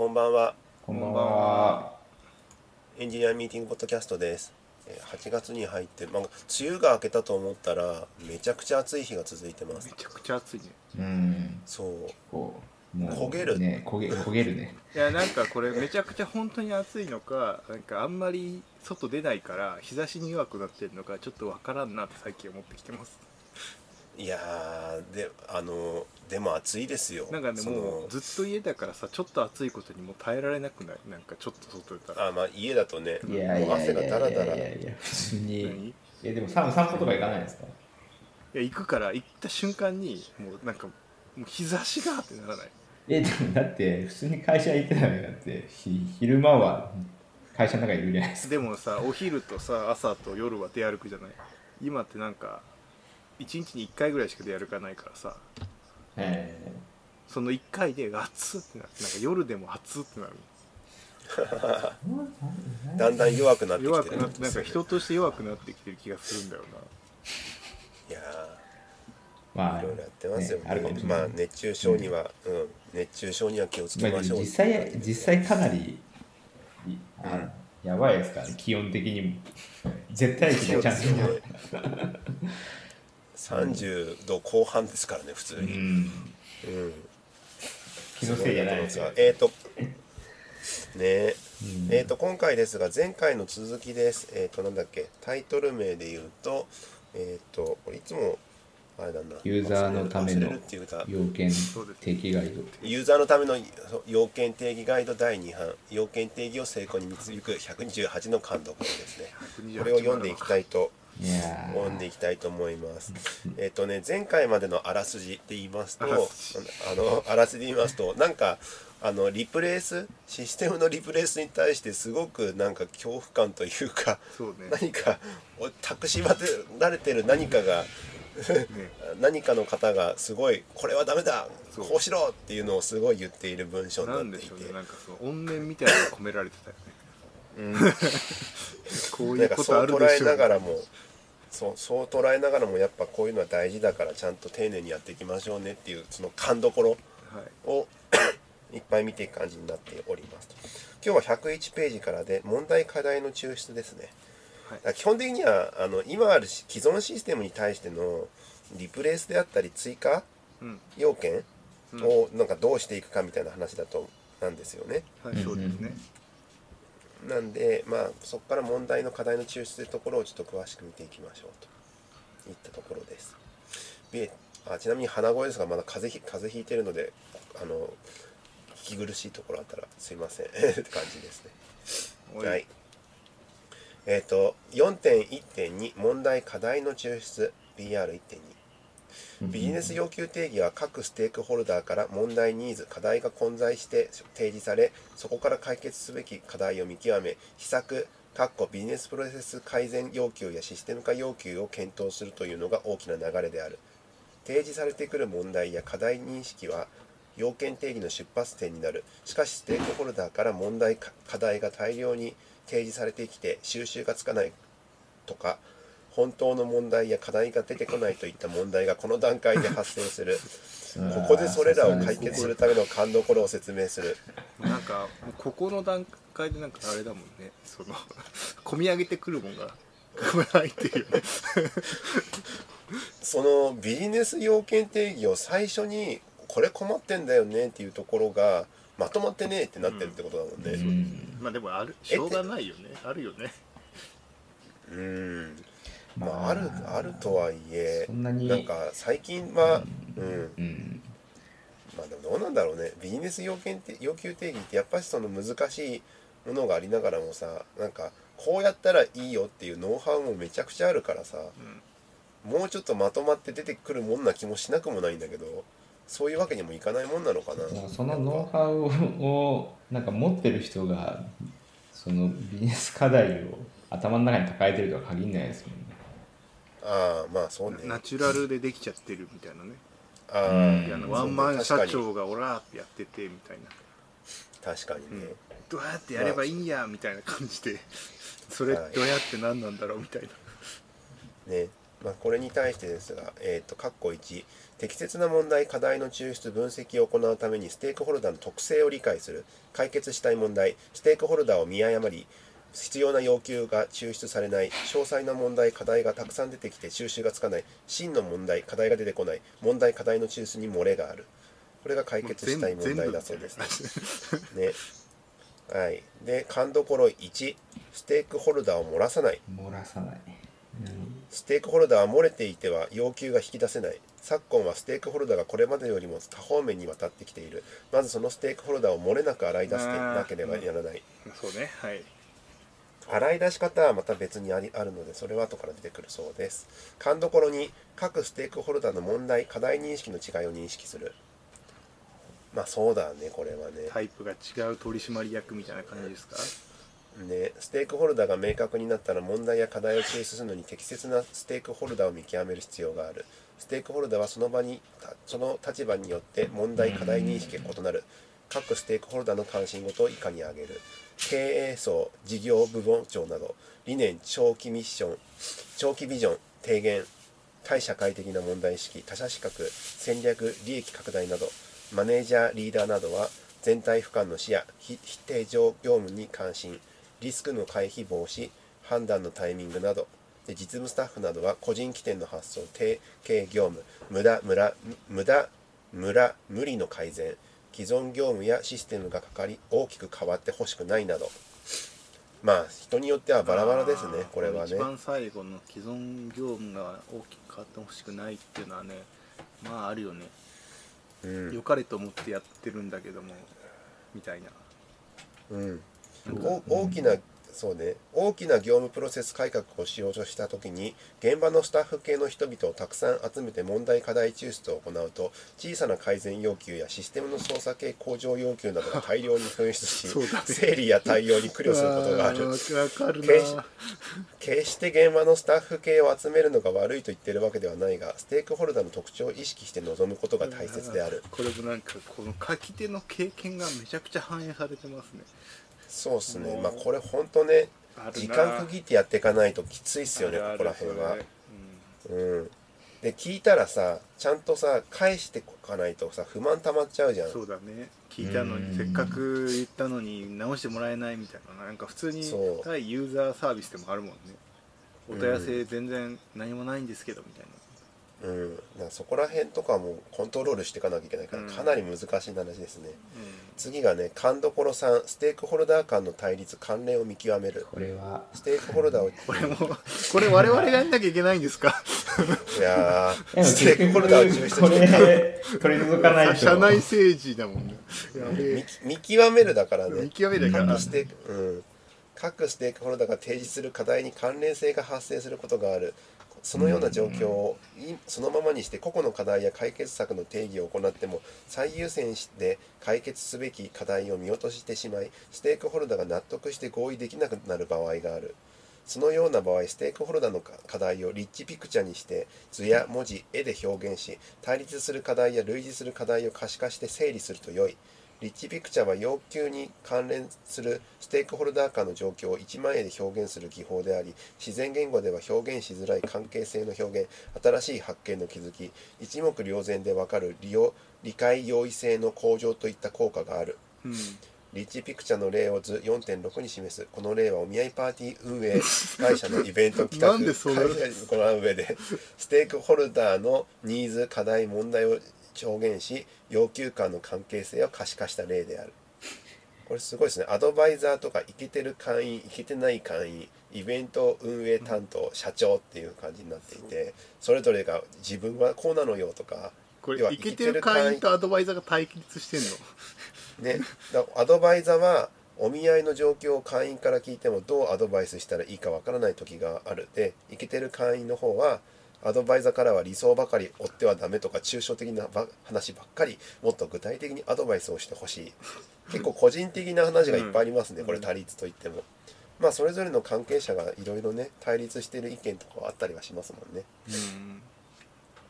こんばんは。こんばんは。エンジニアミーティングポッドキャストです。えー8月に入って、まあ、梅雨が明けたと思ったらめちゃくちゃ暑い日が続いてます。めちゃくちゃ暑いね。うん。そう。こう、もう焦げる。ね、焦げ、焦げるね。いやなんかこれめちゃくちゃ本当に暑いのかなんかあんまり外出ないから日差しに弱くなってるのかちょっとわからんなって最近思ってきてますいやーであのでも暑いですよ。なんかねもうずっと家だからさちょっと暑いことにもう耐えられなくない？なんかちょっと外出たら。あまあ家だとねいやいやいやいもう汗がやいやいダラダラやいや、普通に。何？いえ、でも散散歩とか行かないんですか？や行くから行った瞬間にもうなんかもう日差しがってならない？え、でもだって、普通に会社行ってたのよ。だって、ひ昼間は会社の中にいるじゃないですか。でもさお昼とさ朝と夜は出歩くじゃない？今ってなんか1日に1回ぐらいしか出歩かないからさ。えその1回で暑ってなってなんか夜でも暑ってなる。だんだん弱くなってき弱てる。くなってなんか人として弱くなってきてる気がするんだよいやまあ、ーいろいろやってますよ。ねあるかもしれない。まあ熱中症には、うん。熱中症には気をつけまあ、ましょう。実際、実際かなり、いあうん。やばいですからね、気温的にも。絶対値でちゃんと。30度後半ですからね普通うに、ん。うん気のせいじゃないですよ。えっ、ー、とねうんえー、と今回ですが前回の続きです。えっ、となんだっけタイトル名で言うとえっ、とこれいつもあれだなユーザーのための要件定義ガイド。ユーザーのための要件定義ガイド第2版要件定義を成功に導く128の感読ですね。これを読んでいきたいと読んでいきたいと思います。えっ、とね前回までのあらすじって言いますとあのあらすじで言いますとなんかあのリプレイスシステムのリプレイスに対してすごくなんか恐怖感というかそうね。何かお託しまられてる何かがね。何かの方がすごいこれはダメだこうしろっていうのをすごい言っている文章になっていて。でしょうね。なんかその怨念みたいなのが込められてたよね。うん。こういううことある捉えでしょうながらもそうそう捉えながらもやっぱこういうのは大事だからちゃんと丁寧にやっていきましょうねっていうその勘どころはい。を いっぱい見ていく感じになっております今日は101ページからで問題課題の抽出ですね。はい。基本的にはあの今あるし既存システムに対してのリプレイスであったり追加うん。要件うん。をなんかどうしていくかみたいな話だとなんですよね。はいそうですねなんでまあそこから問題の課題の抽出というところをちょっと詳しく見ていきましょうと。いったところです。であちなみに鼻声ですがまだ風邪ひ風邪ひいてるのであの聞き苦しいところあったらすいません。って感じですね。おい。はい。えっ、と4.1.2問題課題の抽出 BR1.2 ビジネス要求定義は各ステークホルダーから問題ニーズ課題が混在して提示されそこから解決すべき課題を見極め施策かっこビジネスプロセス改善要求やシステム化要求を検討するというのが大きな流れである。提示されてくる問題や課題認識は要件定義の出発点になる。しかしステークホルダーから問題課題が大量に提示されてきて収集がつかないとか本当の問題や課題が出てこないといった問題がこの段階で発生する。ここでそれらを解決するための勘どころを説明する。なんかここの段階でなんかあれだもんね。その 込み上げてくるもんが入ってるよねそのビジネス要件定義を最初にこれ困ってんだよねっていうところがまとまってねえってなってるってことだもんね。うん。まあでもあるしょうがないよね。あるよね。うんまああるあるとはいえそんなになんか最近はうん。うん。まあでもどうなんだろうね。ビジネス要件て要求定義ってやっぱりその難しいものがありながらもさなんかこうやったらいいよっていうノウハウもめちゃくちゃあるからさもうちょっとまとまって出てくるもんな気もしなくもないんだけどそういうわけにもいかないもんなのかな。そのノウハウをなんか持ってる人がそのビジネス課題を頭の中に抱えてるとは限らないですもんね。ああまあそうね。ナチュラルでできちゃってるみたいなね。ああ、ワンマン社長がオラーってやっててみたいな。確かにね、どうやってやればいいんやみたいな感じで。それどうやって何なんだろうみたいな。ね。まあ、これに対してですが、えー、と括弧1適切な問題課題の抽出分析を行うためにステークホルダーの特性を理解する。解決したい問題ステークホルダーを見誤り必要な要求が抽出されない詳細な問題課題がたくさん出てきて収集がつかない真の問題課題が出てこない問題課題の抽出に漏れがある。これが解決したい問題だそうですね。はい、で勘どころ1ステークホルダーを漏らさない。漏らさない、ステークホルダーは漏れていては要求が引き出せない。昨今はステークホルダーがこれまでよりも多方面にわたってきている。まずそのステークホルダーを漏れなく洗い出してなければならない。そうね。はい洗い出し方はまた別にありあるのでそれは後から出てくるそうです。勘どころに各ステークホルダーの問題課題認識の違いを認識する。まあそうだねこれはね。タイプが違う取締役みたいな感じですか？ね、ステークホルダーが明確になったら問題や課題を抽出するのに適切なステークホルダーを見極める必要がある。ステークホルダーはその場にたその立場によって問題課題認識が異なる。各ステークホルダーの関心事を以下に挙げる経営層事業部門長など理念長期ミッション長期ビジョン提言対社会的な問題意識他者資格戦略利益拡大などマネージャーリーダーなどは全体俯瞰の視野非否定上業務に関心リスクの回避防止判断のタイミングなどで実務スタッフなどは個人起点の発想定型業務無駄無駄無駄無駄無理の改善既存業務やシステムがかかり大きく変わってほしくないなど。まあ人によってはバラバラですねこれはね。一番最後の既存業務が大きく変わってほしくないっていうのはねまああるよね。うん。良かれと思ってやってるんだけどもみたいな。うん。なん大きなそうね大きな業務プロセス改革をしようとした時に現場のスタッフ系の人々をたくさん集めて問題課題抽出を行うと小さな改善要求やシステムの操作系向上要求などが大量に噴出し整理や対応に苦慮することがある。決して現場のスタッフ系を集めるのが悪いと言ってるわけではないがステークホルダーの特徴を意識して臨むことが大切である。これもなんかこの書き手の経験がめちゃくちゃ反映されてますねそうっすね。まあこれ本当ね時間区切ってやっていかないときついっすよねここら辺は。あるそれうん。で聞いたらさちゃんとさ返してこかないとさ不満溜まっちゃうじゃん。そうだね。聞いたのうん。にせっかく言ったのに直してもらえないみたいな。なんか普通に対ユーザーサービスでもあるもんね。お問い合わせ全然何もないんですけどみたいなうん、だからそこら辺とかもコントロールしていかなきゃいけないからうん。かなり難しい話ですね、次がね勘どころ3ステークホルダー間の対立関連を見極める。これはステークホルダーを これもこれ我々がやんなきゃいけないんですか？いやステークホルダーを抽出こしてれ取り除かないと。社内政治だもんね。見極めるだからね。見極めるだから。各ステーク、うん、各ステークホルダーが提示する課題に関連性が発生することがあるそのような状況をいそのままにして個々の課題や解決策の定義を行っても最優先して解決すべき課題を見落としてしまいステークホルダーが納得して合意できなくなる場合がある。そのような場合ステークホルダーの課題をリッチピクチャにして図や文字絵で表現し対立する課題や類似する課題を可視化して整理すると良いリッチピクチャは要求に関連するステークホルダー間の状況を一枚絵で表現する技法であり自然言語では表現しづらい関係性の表現新しい発見の気づき一目瞭然でわかる利用理解容易性の向上といった効果がある。うん。リッチピクチャの例を図4.6に示す。この例はお見合いパーティー運営 会社のイベント企画なんでそれ開催に行う上でステークホルダーのニーズ課題問題を表現し要求間の関係性を可視化した例である。これすごいですね。アドバイザーとかイケてる会員イケてない会員イベント運営担当、社長っていう感じになっていてそれぞれが自分はこうなのよとかこれイケてる会員とアドバイザーが対立してんの？ね、だアドバイザーはお見合いの状況を会員から聞いてもどうアドバイスしたらいいかわからない時がある。でイケてる会員の方はアドバイザーからは理想ばかり追ってはダメとか抽象的なば話ばっかりもっと具体的にアドバイスをしてほしい。結構個人的な話がいっぱいありますね、うん。これ対立といっても。まあそれぞれの関係者がいろいろね対立してる意見とかはあったりはしますもんね。うん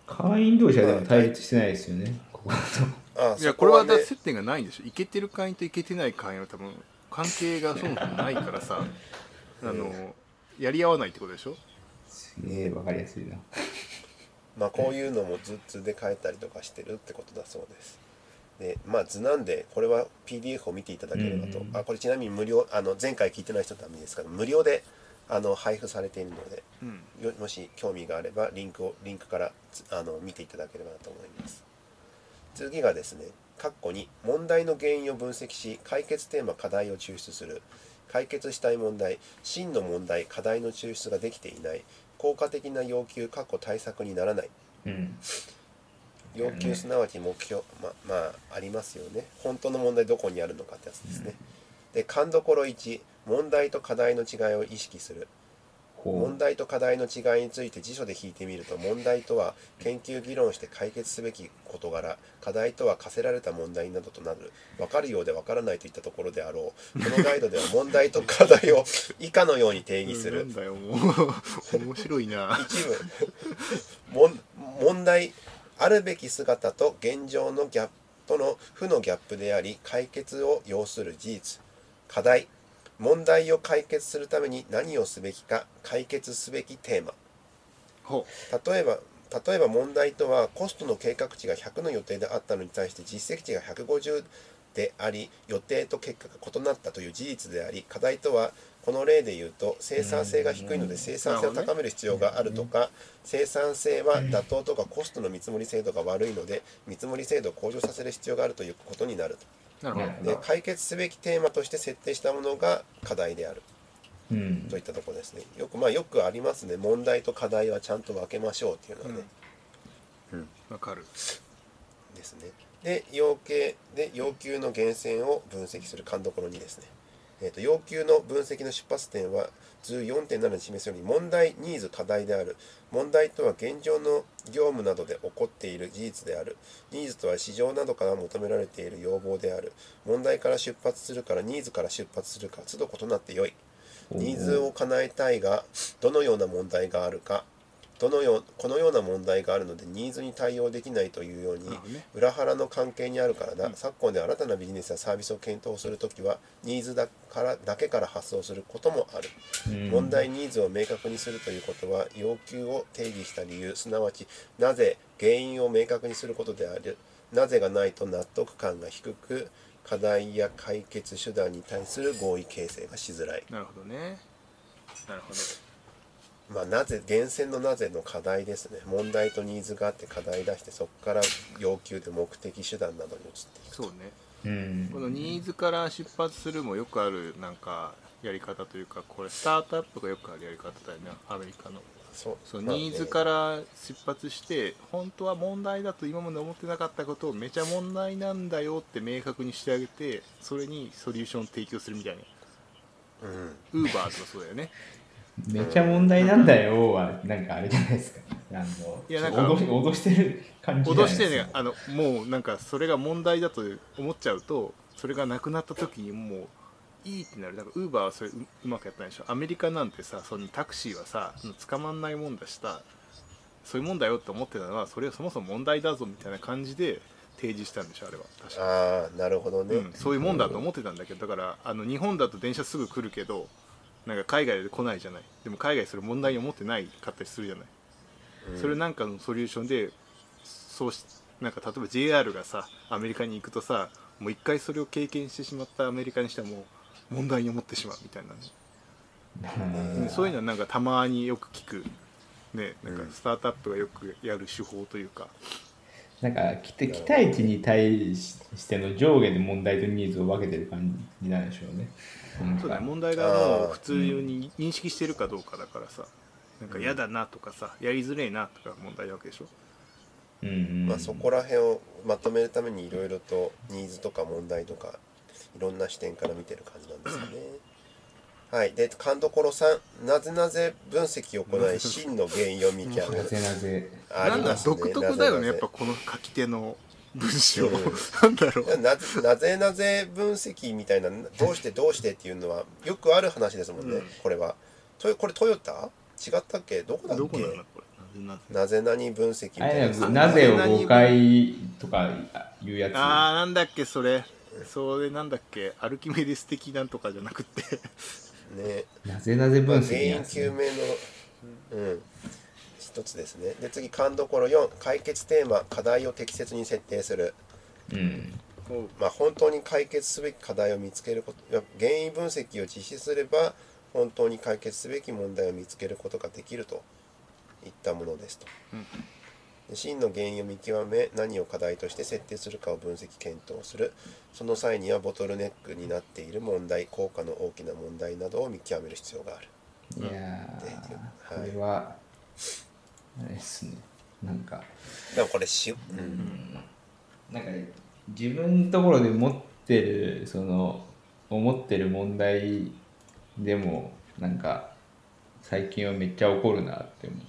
会員同士はでも対立してないですよねここだと。ああいやこれは接点がないんでしょ。イケてる会員とイケてない会員は多分関係がそもそもないからさあのやり合わないってことでしょすげえわかりやすいな。まあこういうのも図図で書いたりとかしてるってことだそうです。でまあ図なんでこれは PDF を見ていただければと、うん。あこれちなみに無料あの前回聞いてない人はダメですけど無料であの配布されているのでうん。よもし興味があればリンクをリンクからつあの見ていただければなと思います。次がですね括弧に問題の原因を分析し解決テーマ課題を抽出する。解決したい問題真の問題課題の抽出ができていない効果的な要求括弧対策にならない。うん。要求すなわち目標ままあありますよね。本当の問題どこにあるのかってやつですね、で勘どころ1問題と課題の違いを意識する。ほ問題と課題の違いについて辞書で引いてみると問題とは研究議論して解決すべき事柄課題とは課せられた問題などとなる。分かるようで分からないといったところであろう。このガイドでは 問題と課題を以下のように定義する。面白いな。一部。問題あるべき姿と現状のギャップとの負のギャップであり解決を要する事実。課題問題を解決するために何をすべきか解決すべきテーマ。ほ例えば例えば問題とはコストの計画値が100の予定であったのに対して実績値が150であり予定と結果が異なったという事実であり課題とはこの例で言うと生産性が低いので生産性を高める必要があるとか生産性は妥当とかコストの見積もり精度が悪いので見積もり精度を向上させる必要があるということになるうなるほど。で解決すべきテーマとして設定したものが課題である。うん。といったところですね。よくまあよくありますね。問題と課題はちゃんと分けましょうっていうのはね、わかる。ですね。で要求で要求の源泉を分析する。勘どころ2ですね。えー、と要求の分析の出発点は図4.7に示すように問題ニーズ課題である。問題とは現状の業務などで起こっている事実である。ニーズとは市場などから求められている要望である。問題から出発するからニーズから出発するか都度異なってよい。ニーズを叶えたいがどのような問題があるかどのようこのような問題があるのでニーズに対応できないというように裏腹の関係にあるからだ、昨今で新たなビジネスやサービスを検討するときはニーズだからだけから発想することもある、うん。問題ニーズを明確にするということは要求を定義した理由。すなわちなぜ原因を明確にすることであるなぜがないと納得感が低く課題や解決手段に対する合意形成がしづらい。なるほどね。なるほどまあ、なぜ源泉のなぜの課題ですね。問題とニーズがあって課題出してそこから要求で目的手段などに移っていくそうね。うん。このニーズから出発するもよくあるなんかやり方というかこれスタートアップがよくあるやり方だよね。アメリカの。そう。そうまあねニーズから出発して本当は問題だと今まで思ってなかったことをめちゃ問題なんだよって明確にしてあげてそれにソリューションを提供するみたいな。うん。ウーバーとかそうだよね めっちゃ問題なんだよはなんかあれじゃないですか。あのいやなんか脅し脅してる感じ脅してねあのもうなんかそれが問題だと思っちゃうとそれがなくなった時にもういいってなる。だからウーバーはそれううまくやったんでしょ。アメリカなんてさそのタクシーはさ捕まんないもんだしたそういうもんだよって思ってたのはそれはそもそも問題だぞみたいな感じで提示したんでしょあれは。確か。ああなるほどね、うん、そういうもんだと思ってたんだけどだからあの日本だと電車すぐ来るけどなんか海外で来ないじゃない。でも海外それ問題に思ってないかったりするじゃない、うん。それなんかのソリューションでそうしなんか例えば JR がさアメリカに行くとさもう一回それを経験してしまったアメリカにしてはもう問題に思ってしまうみたいなね、うんうん。そういうのはなんかたまによく聞く。ねなんかうん。スタートアップがよくやる手法というか、なんか期待値に対しての上下で問題とニーズを分けてる感じなんでしょうね。なんかそうだね。問題がもう普通に認識してるかどうかだからさなんか嫌だなとかさやりづれえなとか問題なわけでしょ？うんうん。まあ、そこら辺をまとめるためにいろいろとニーズとか問題とかいろんな視点から見てる感じなんですよね。はい、で勘どころ3なぜなぜ分析を行い真の原因を見極める。なぜなぜ。なんだありますね。独特だよねやっぱこの書き手の文章、うん。なんだろう。なぜなぜなぜ分析みたいなどうしてどうしてっていうのはよくある話ですもんね、うん。これは。とこれトヨタ？違ったっけ？どこだっどこなのけなぜなぜ。何分析みたいな。なぜを誤解とか言うやつ。あーなんだっけそれ。それなんだっけアルキメデス的なんとかじゃなくて ね。なぜなぜまあ分析原因究明のうん一つですね。で次勘どころ4解決テーマ課題を適切に設定する。うん。まあ、本当に解決すべき課題を見つけること原因分析を実施すれば本当に解決すべき問題を見つけることができるといったものですと。うん。で真の原因を見極め何を課題として設定するかを分析検討する。その際にはボトルネックになっている問題効果の大きな問題などを見極める必要がある。いやーはい。これはあれですね。なんかでもこれし、うん。なんか自分のところで持ってるその思ってる問題でもなんか最近はめっちゃ怒るなって思っ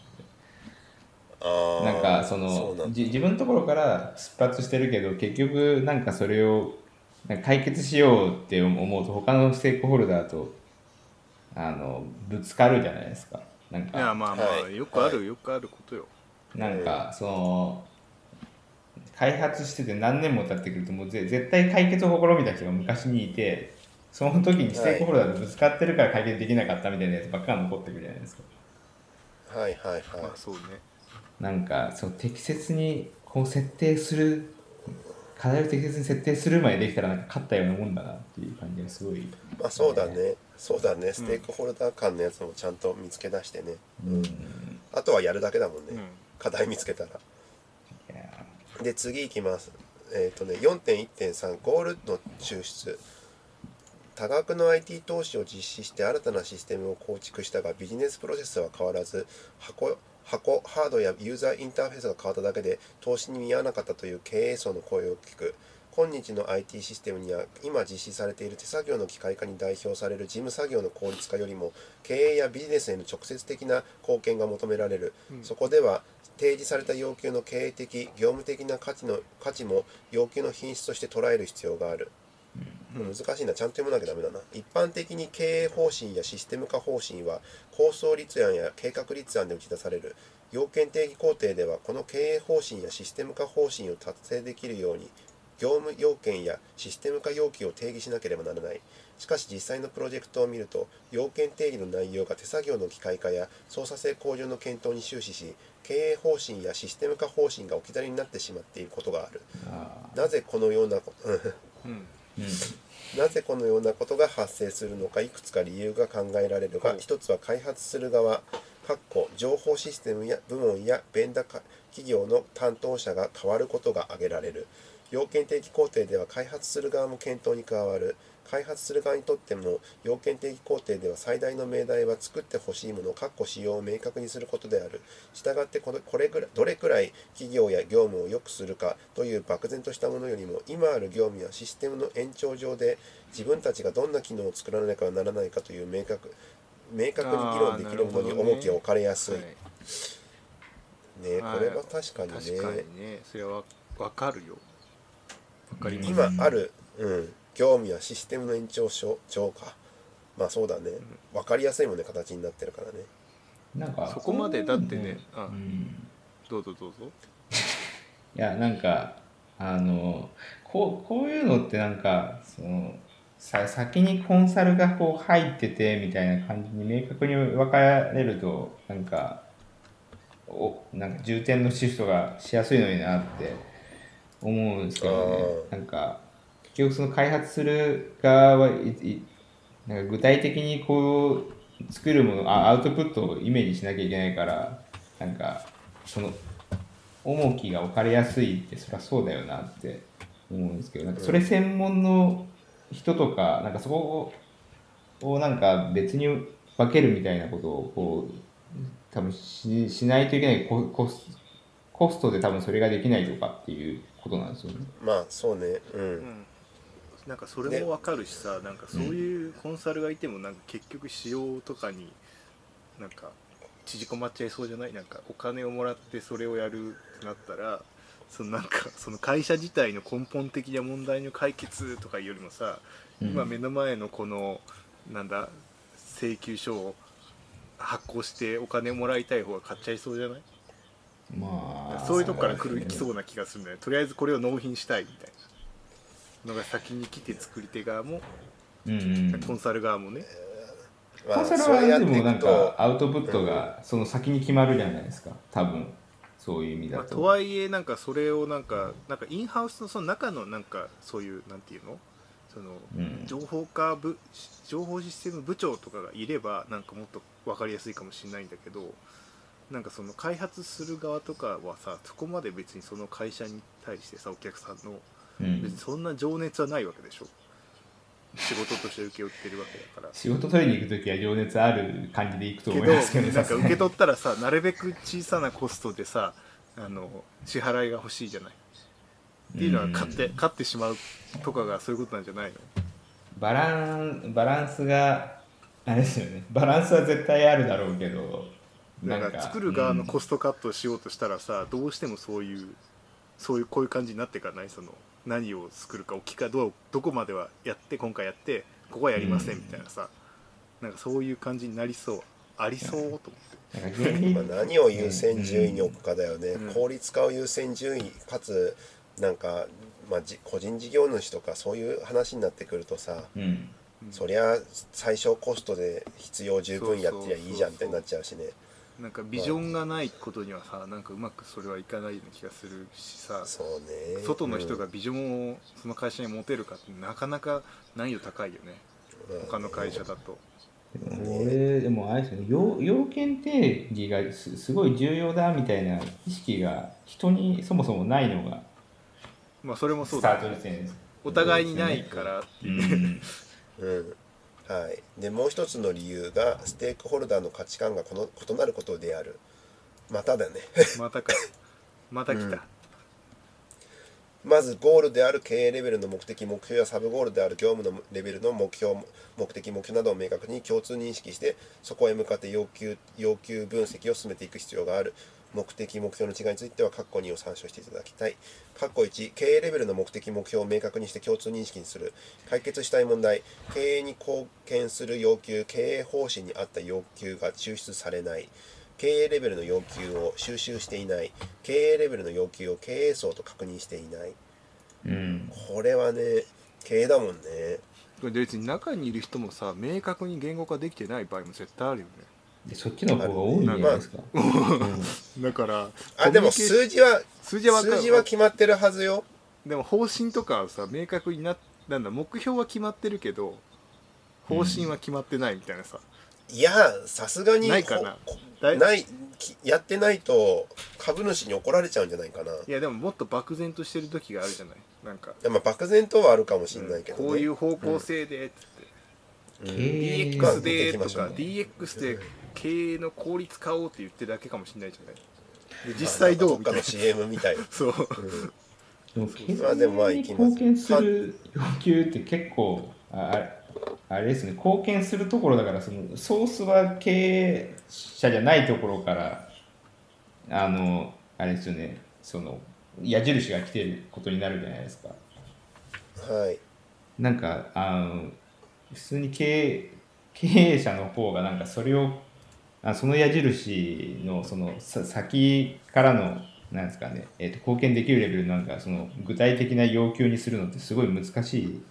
なんかその自分のところから出発してるけど結局なんかそれをなんか解決しようって思うと他のステークホルダーとあのぶつかるじゃないですか。なんいやかまあまあ、はい。よくある、はよくあることよ。なんかその開発してて何年も経ってくるともうぜ絶対解決を試みた人が昔にいてその時にステークホルダーとぶつかってるから解決できなかったみたいなやつばっかり残ってくるじゃないですか。はいはいはい。まあそうねなんかそう適切にこう設定する課題を適切に設定するまでできたらなんか勝ったようなもんだなっていう感じがすごい、まあそうだね。そうだね。ステークホルダー間のやつもちゃんと見つけ出してね、うん、いあとはやるだけだもんね、うん。課題見つけたら。やで次いきます。えっ、とね4.1.3ゴールの抽出。多額の IT 投資を実施して新たなシステムを構築したがビジネスプロセスは変わらず箱箱ハードやユーザーインターフェースが変わっただけで投資に見合わなかったという経営層の声を聞く。今日の IT システムには今実施されている手作業の機械化に代表される事務作業の効率化よりも経営やビジネスへの直接的な貢献が求められる、うん。そこでは提示された要求の経営的業務的な価値の価値も要求の品質として捉える必要がある、うん難しいな。ちゃんと読まなきゃダメだな。一般的に経営方針やシステム化方針は構想立案や計画立案で打ち出される。要件定義工程ではこの経営方針やシステム化方針を達成できるように業務要件やシステム化要求を定義しなければならない。しかし実際のプロジェクトを見ると要件定義の内容が手作業の機械化や操作性向上の検討に終始し経営方針やシステム化方針が置き去りになってしまっていることがある。あなぜこのようなこうん。ーうんなぜこのようなことが発生するのかいくつか理由が考えられるが一つは開発する側かっこ情報システムや部門やベンダーか企業の担当者が変わることが挙げられる。要件定義工程では開発する側も検討に加わる開発する側にとっても要件定義工程では最大の命題は作ってほしいものかっこ使用を明確にすることである。したがってこれこれぐらいどれくらい企業や業務を良くするかという漠然としたものよりも今ある業務やシステムの延長上で自分たちがどんな機能を作らなければならないかという明確明確に議論できるものに重きを置かれやすい、はいね。はい。これは確かにね。確かにね。それはわわかるよ。わかります今ある、うん、業務やシステムの延長上か。まあそうだね。分かりやすいもんね形になってるからね。なんかそこまでだってねううん。んどうぞどうぞ。いやなんかあのこうこういうのってなんかそのさ先にコンサルがこう入っててみたいな感じに明確に分かれるとなんかおなんか重点のシフトがしやすいのになって思うんですけどね。あなんか結局その開発する側はいいなんか具体的にこう作るものあアウトプットをイメージしなきゃいけないからなんかその重きが置かれやすいってそりゃそうだよなって思うんですけどなんかそれ専門の人とかなんかそこをなんか別に分けるみたいなことをこう多分ししないといけないココスコストで多分それができないとかっていうことなんですよね。まあそうね。うん、うんなんかそれもわかるしさなんかそういうコンサルがいてもなんか結局仕様とかになんか縮こまっちゃいそうじゃない？なんかお金をもらってそれをやるってなったらそのなんかその会社自体の根本的な問題の解決とかよりもさ、うん。今目の前のこのなんだ請求書を発行してお金をもらいたい方が買っちゃいそうじゃない？まあそういうとこから来るそうきそうな気がするんだよとりあえずこれを納品したいみたいなのが先に来て作り手側もうんうん。コンサル側もね。まあコンサルそれやってはでもなんかアウトプットがその先に決まるじゃないですか。多分そういう意味まあ、だと、とはいえなんかそれをなんかなんかインハウスのその中のなんかそういうなんていうの？そのうん。情報化部情報システム部長とかがいればなんかもっと分かりやすいかもしれないんだけどなんかその開発する側とかはさそこまで別にその会社に対してさお客さんのうん。別にそんな情熱はないわけでしょ。仕事として請け負ってるわけだから。仕事取りに行く時は情熱ある感じで行くと思いますけどなんか受け取ったらさなるべく小さなコストでさあの支払いが欲しいじゃない。っていうのは買って買ってしまうとかがそういうことなんじゃないの？バランバランスがあれですよね。バランスは絶対あるだろうけどなんか。作る側のコスストカットをしようとしたらさ、どうしてもそういうそういうこういう感じになっていかない？その何を作るか大きかどうどこまではやって今回やってここはやりませんみたいなさ、なんかそういう感じになりそうありそうと思って。なんか原理まあ、何を優先順位に置くかだよね、うん。効率化を優先順位かつなんか、まあ、じ個人事業主とかそういう話になってくるとさ、うん。そりゃ最小コストで必要十分やってりゃいいじゃんみたいになっちゃうしねなんかビジョンがないことにはさなんかうまくそれはいかないような気がするしさそうね。外の人がビジョンをその会社に持てるかってなかなか難易度高いよね。うん。他の会社だと。でも俺でもあれですよね。要要件定義がすすごい重要だみたいな意識が人にそもそもないのがまあそれもそうだね。ート時点です。お互いにないからっていう。ねうん はい、でもう一つの理由がステークホルダーの価値観がこの異なることである。まただね。またか。また来た、うん。まずゴールである経営レベルの目的目標やサブゴールである業務のレベルの目標目的目標などを明確に共通認識してそこへ向かって要求要求分析を進めていく必要がある目的目標の違いについては括弧2を参照していただきたい。括弧1経営レベルの目的目標を明確にして共通認識にする。解決したい問題経営に貢献する要求経営方針に合った要求が抽出されない。経営レベルの要求を収集していない。経営レベルの要求を経営層と確認していない。うん。これはね経営だもんね。これ別に中にいる人もさ明確に言語化できてない場合も絶対あるよね。でそっちの方が多いんじゃないですか、だからあでも数字は数字は数字は決まってるはずよ。でも方針とかはさ明確にななんだ。目標は決まってるけど方針は決まってないみたいなさ、いやさすがにないかな。ないきやってないと株主に怒られちゃうんじゃないかな。いやでももっと漠然としてる時があるじゃない？なんか、やまあ漠然とはあるかもしれないけど、ね。こういう方向性でっつって、経営 DX でとか DX で経営の効率化をって言ってるだけかもしれないじゃない。で実際どうみたいなどっかの CM みたい。そう。でも経まあでもまあ営に行きます貢献する要求って結構ああれあれですね。貢献するところだからそのソースは経営者じゃないところからあのあれですよね。その矢印が来てることになるじゃないですか。はい。なんかあの普通に経営経営者の方がなんかそれをあその矢印のそのさ先からのなんですかね、えーと貢献できるレベルなんかその具体的な要求にするのってすごい難しい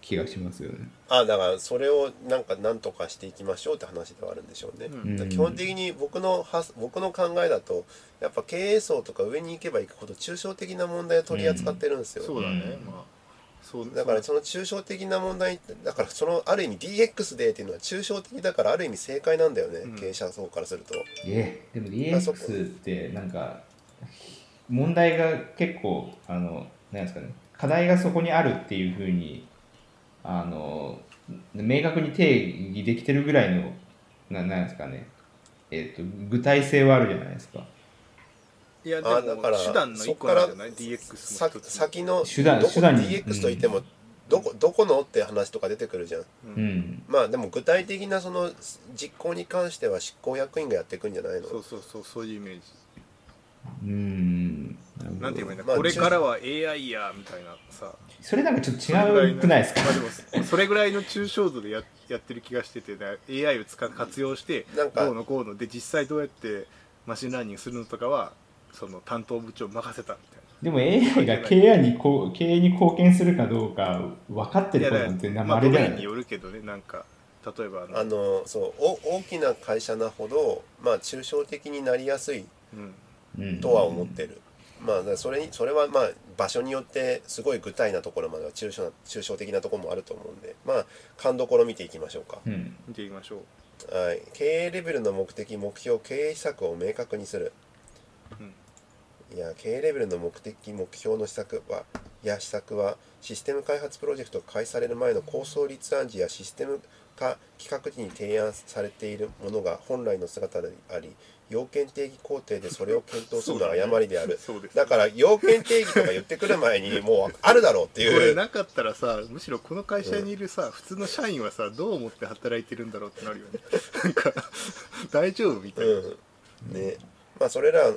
気がしますよね。あだからそれをなんか何とかしていきましょうって話ではあるんでしょうね、うん。基本的に僕のは僕の考えだとやっぱ経営層とか上に行けば行くほど抽象的な問題を取り扱ってるんですよ、そうだね、うん。まあだからその抽象的な問題だからそのある意味 DX でっていうのは抽象的だからある意味正解なんだよね、うん。経営者層からすると。えでも DX ってなんか問題が結構あのなんですかね課題がそこにあるっていうふうにあの明確に定義できてるぐらいのななんですかねえっ、と具体性はあるじゃないですかいやでもあだから手段の一個なんじゃない？DX さの一つ先の手段どこ手段に。DX といっても、どこどこのって話とか出てくるじゃん。ううん。んまあでも具体的なその実行に関しては執行役員がやっていくんじゃないの？そうそうそうそういうイメージ。うん。なんて言えばいいんだ、まあこれからは AI やみたいなさ。それなんかちょっと違うくないですか？まあでもそれぐらいの抽象度でややってる気がしててだ AI を使活用してなんかどうのこうので実際どうやってマシンラーニングするのとかはその担当部長任せたみたいでも AI が経営にこう経営に貢献するかどうか分かってないやることなんてだからまああれないドメインによるけどねなんか例えばあのあのそうお大きな会社なほどまあ抽象的になりやすいうん。うんとは思ってる、まあだからそれにそれはまあ場所によってすごい具体なところまでは抽象な抽象的なところもあると思うんでまあ勘どころ見ていきましょうか、うん。見ていきましょう。はい、経営レベルの目的目標経営施策を明確にする、いや経営レベルの目的目標の施策はや施策はシステム開発プロジェクトが開始される前の構想立案時やシステム化企画時に提案されているものが本来の姿であり要件定義工程でそれを検討するのは誤りである。そうですだから要件定義とか言ってくる前にもうあるだろうってこいう。れなかったらさむしろこの会社にいるさ、普通の社員はさどう思って働いてるんだろうってなるよね。なんか大丈夫みたいな、うん。ね。まあそれらの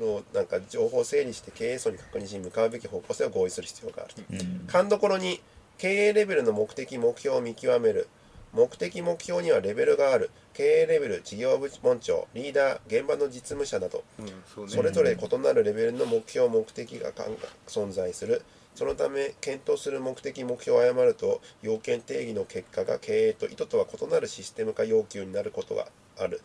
のなんか情報を整理して経営層に確認し向かうべき方向性を合意する必要があると。うん。勘どころに経営レベルの目的目標を見極める。目的目標にはレベルがある。経営レベル事業部門長リーダー現場の実務者など。うんそうね。それぞれ異なるレベルの目標目的が存在するそのため検討する目的目標を誤ると要件定義の結果が経営と意図とは異なるシステム化要求になることがある。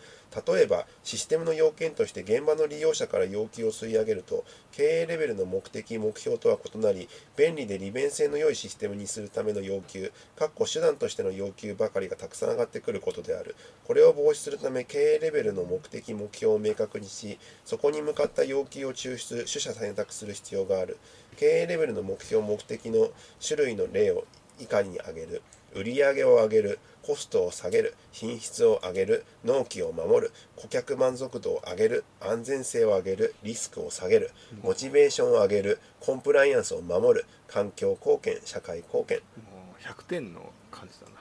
例えばシステムの要件として現場の利用者から要求を吸い上げると経営レベルの目的目標とは異なり便利で利便性の良いシステムにするための要求かっこ手段としての要求ばかりがたくさん上がってくることである。これを防止するため経営レベルの目的目標を明確にしそこに向かった要求を抽出取捨選択する必要がある。経営レベルの目標目的の種類の例を以下に挙げる売上を上げるコストを下げる品質を上げる納期を守る顧客満足度を上げる安全性を上げるリスクを下げるモチベーションを上げるコンプライアンスを守る環境貢献社会貢献。もう100点の感じだな。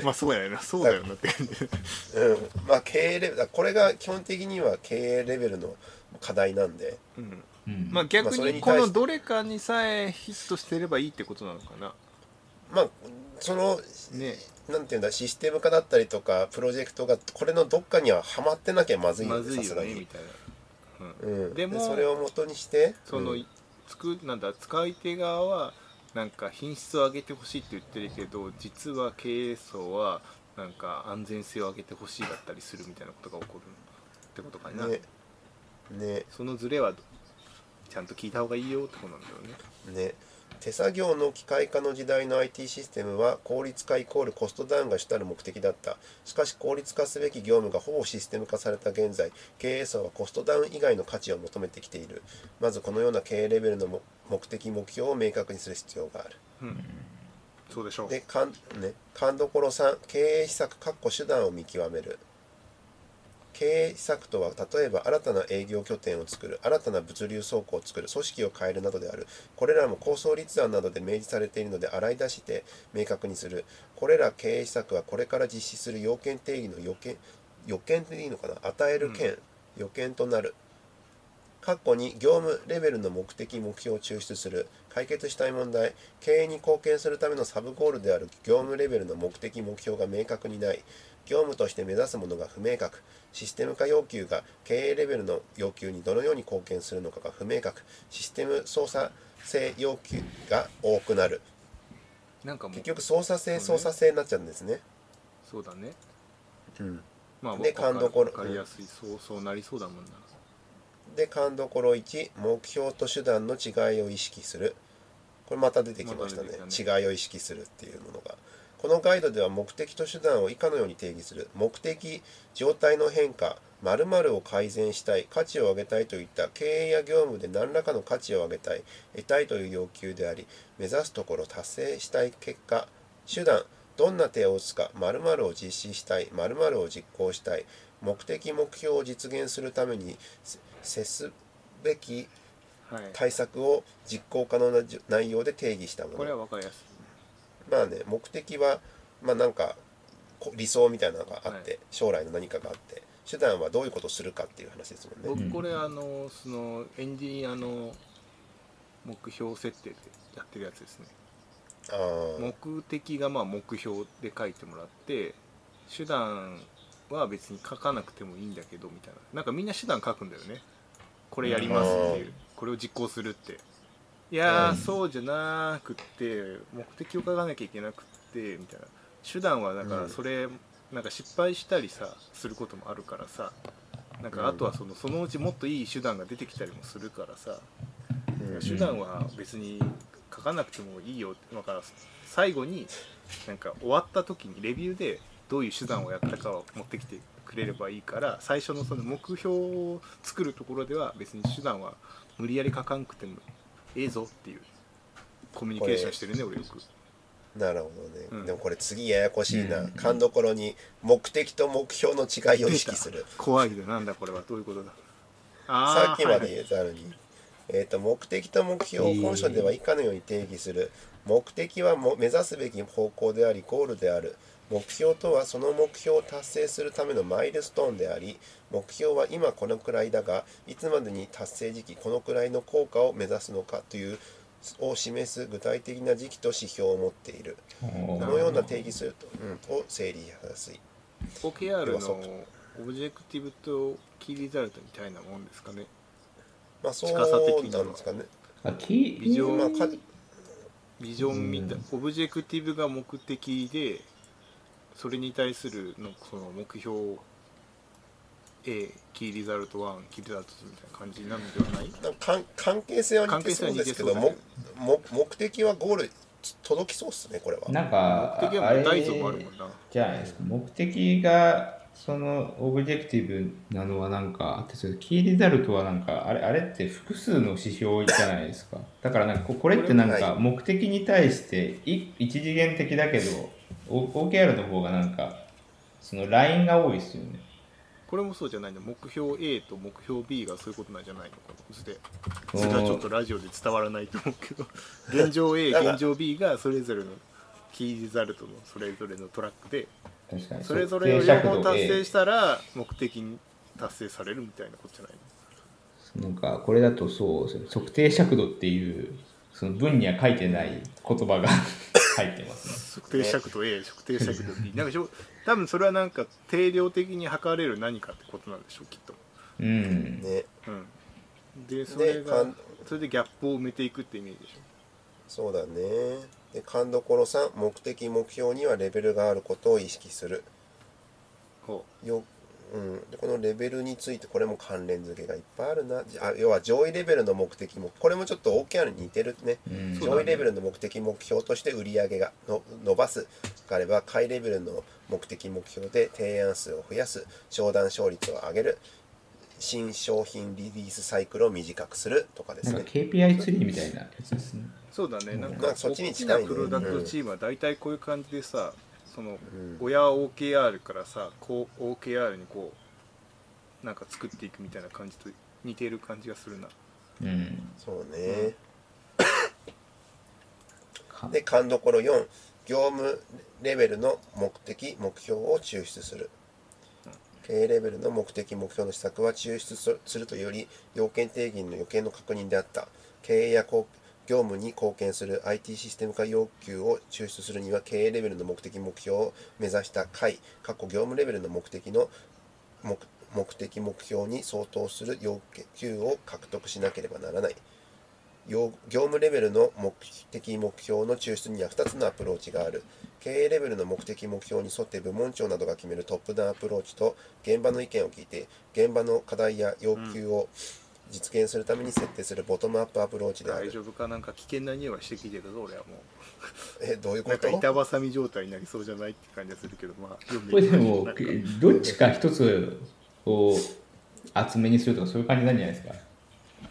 まあそうやな。そうだよなって。感じうん。まあ経営レベルこれが基本的には経営レベルの課題なんで。うんうん。まあ逆にこのどれかにさえヒットしてればいいってことなのかな。まあそのね。なんていうんだシステム化だったりとかプロジェクトがこれのどっかにははまってなきゃまずいよまずいよねさすがに、ねみたいな、ううん。ん、でもそれを元にしてその、うん。つくなんだ使い手側はなんか品質を上げてほしいって言ってるけど実は経営層はなんか安全性を上げてほしいだったりするみたいなことが起こるってことかな、ね。ね。そのズレはちゃんと聞いた方がいいよってことなんだよね。ね手作業の機械化の時代の IT システムは効率化イコールコストダウンが主たる目的だった。しかし効率化すべき業務がほぼシステム化された現在経営層はコストダウン以外の価値を求めてきている。まずこのような経営レベルのも目的目標を明確にする必要がある。うん。そうでしょう。で勘ね勘どころ3経営施策かっこ手段を見極める経営施策とは例えば新たな営業拠点を作る新たな物流倉庫を作る組織を変えるなどである。これらも構想立案などで明示されているので洗い出して明確にする。これら経営施策はこれから実施する要件定義の予見予見でいいのかな？与える権、予見となる。括弧に業務レベルの目的目標を抽出する。解決したい問題経営に貢献するためのサブゴールである業務レベルの目的目標が明確にない。業務として目指すものが不明確。システム化要求が経営レベルの要求にどのように貢献するのかが不明確。システム操作性要求が多くなる。なんかもう結局操作性そうね。操作性になっちゃうんですね。そうだね。うん。まあで勘どころわかりやすい。そうそうなりそうだもんな。で勘どころ1目標と手段の違いを意識する。これまた出てきましたね。また出てきた違いを意識するっていうものがこのガイドでは目的と手段を以下のように定義する。目的状態の変化〇〇を改善したい価値を上げたいといった経営や業務で何らかの価値を上げたい得たいという要求であり目指すところ達成したい結果手段どんな手を打つか〇〇を実施したい〇〇を実行したい目的目標を実現するためにせ接すべきはい。対策を実行可能なじ内容で定義したもこれはのわかりやすまあね目的はまあなんかこ理想みたいなのがあって、はい。将来の何かがあって手段はどういうことをするかっていう話ですもんね。い僕これあのそのエンジニアの目標設定でやってるやつですね。目的がまあ目標で書いてもらって手段は別に書かなくてもいいんだけどみたいな。なんかみんな手段書くんだよね。これやりますっていう。これを実行するっていやー、うん。そうじゃなくって目的を書かなきゃいけなくってみたいな。手段はだかうん。らそれ、なんか失敗したりさすることもあるからさ。なんかあとはそのそのうちもっといい手段が出てきたりもするからさ、うん。手段は別に書かなくてもいいよだから最後になんか終わった時にレビューでどういう手段をやったかを持ってきてくれればいいから最初のその目標を作るところでは別に手段は無理やり書かんくてもええぞっていうコミュニケーションしてるね俺よく。なるほどね、うん。でもこれ次ややこしいな、うん。勘どころに目的と目標の違いを意識する。怖いよ。なんだこれは。どういうことだ。さっきまではい言ったのに、えー、と目的と目標を本書では以下のように定義する。目的はも目指すべき方向でありゴールである目標とはその目標を達成するためのマイルストーンであり目標は今このくらいだがいつまでに達成時期このくらいの効果を目指すのかというを示す具体的な時期と指標を持っている。このような定義すると,、うん、と整理しやすい。OKR のオブジェクティブと key result みたいなもんですかね。まあそう近さ的にはなんですかね。あきビジョンまあかビジョンみたいうん。 objective が目的でそれに対するのその目標 A キーリザルト1キーリザルト2みたいな感じなのではない？関関係性は似てそうですけどもも目的はゴール届きそうっすねこれは。なんか目的はあれ大像もあるもんな。じゃないですか。目的がその objective なのはなんかあってそれ key result はなんかあれあれって複数の指標じゃないですか。だからなんかここれってなんか目的に対してい一次元的だけど OKR の方がなんかそのラインが多いですよね。これもそうじゃないの。目標 A と目標 B がそういうことなんじゃないのかな。図でうん図がちょっとラジオで伝わらないと思うけど。現状 A 現状 B がそれぞれのキーリザルトのそれぞれのトラックでそれぞれを両方達成したら目的に達成されるみたいなことじゃないの？なんかこれだとそう測定尺度っていうその文には書いてない言葉が 入ってますね。測定尺度 A 測定尺度 B なんかしょ多分それはなんか定量的に測れる何かってことなんでしょうきっと、うん。ね。うん、でそれがそれでギャップを埋めていくってイメージでしょ。そうだね。で勘どころ3目的目標にはレベルがあることを意識する。ほよ、うん、でこのレベルについてこれも関連付けがいっぱいあるな。じあ要は上位レベルの目的もこれもちょっと OKR に似てるね。うん。上位レベルの目的目標として売り上げがの伸ばす。があれば下位レベルの目的目標で提案数を増やす。商談勝率を上げる。新商品リリースサイクルを短くする。とかですね。なんか KPI ツリーみたいなやつですね。うそうだね。なんかかそっちに近いプロダクトチームは大体こういう感じでさそのうん。親 OKR からさこう OKR にこうなんか作っていくみたいな感じと似てる感じがするな。うん。そうね、か。で勘どころ4業務レベルの目的目標を抽出する。経営レベルの目的目標の施策は抽出すするというより要件定義の予見の確認であった。経営やこう業務に貢献する IT システム化要求を抽出するには経営レベルの目的目標を目指した回過去業務レベルの目的の目的目標に相当する要求を獲得しなければならない。業務レベルの目的目標の抽出には2つのアプローチがある。経営レベルの目的目標に沿って部門長などが決めるトップダウンアプローチと現場の意見を聞いて現場の課題や要求を実現するために設定するボトムアップアプローチである、大丈夫かなんか危険な匂いはしてきてるぞ俺はもえどういううなんことか板挟み状態になりそうじゃないって感じがするけどまあこれででもどっちか一つを厚めにするとかそういう感じなんじゃないですか？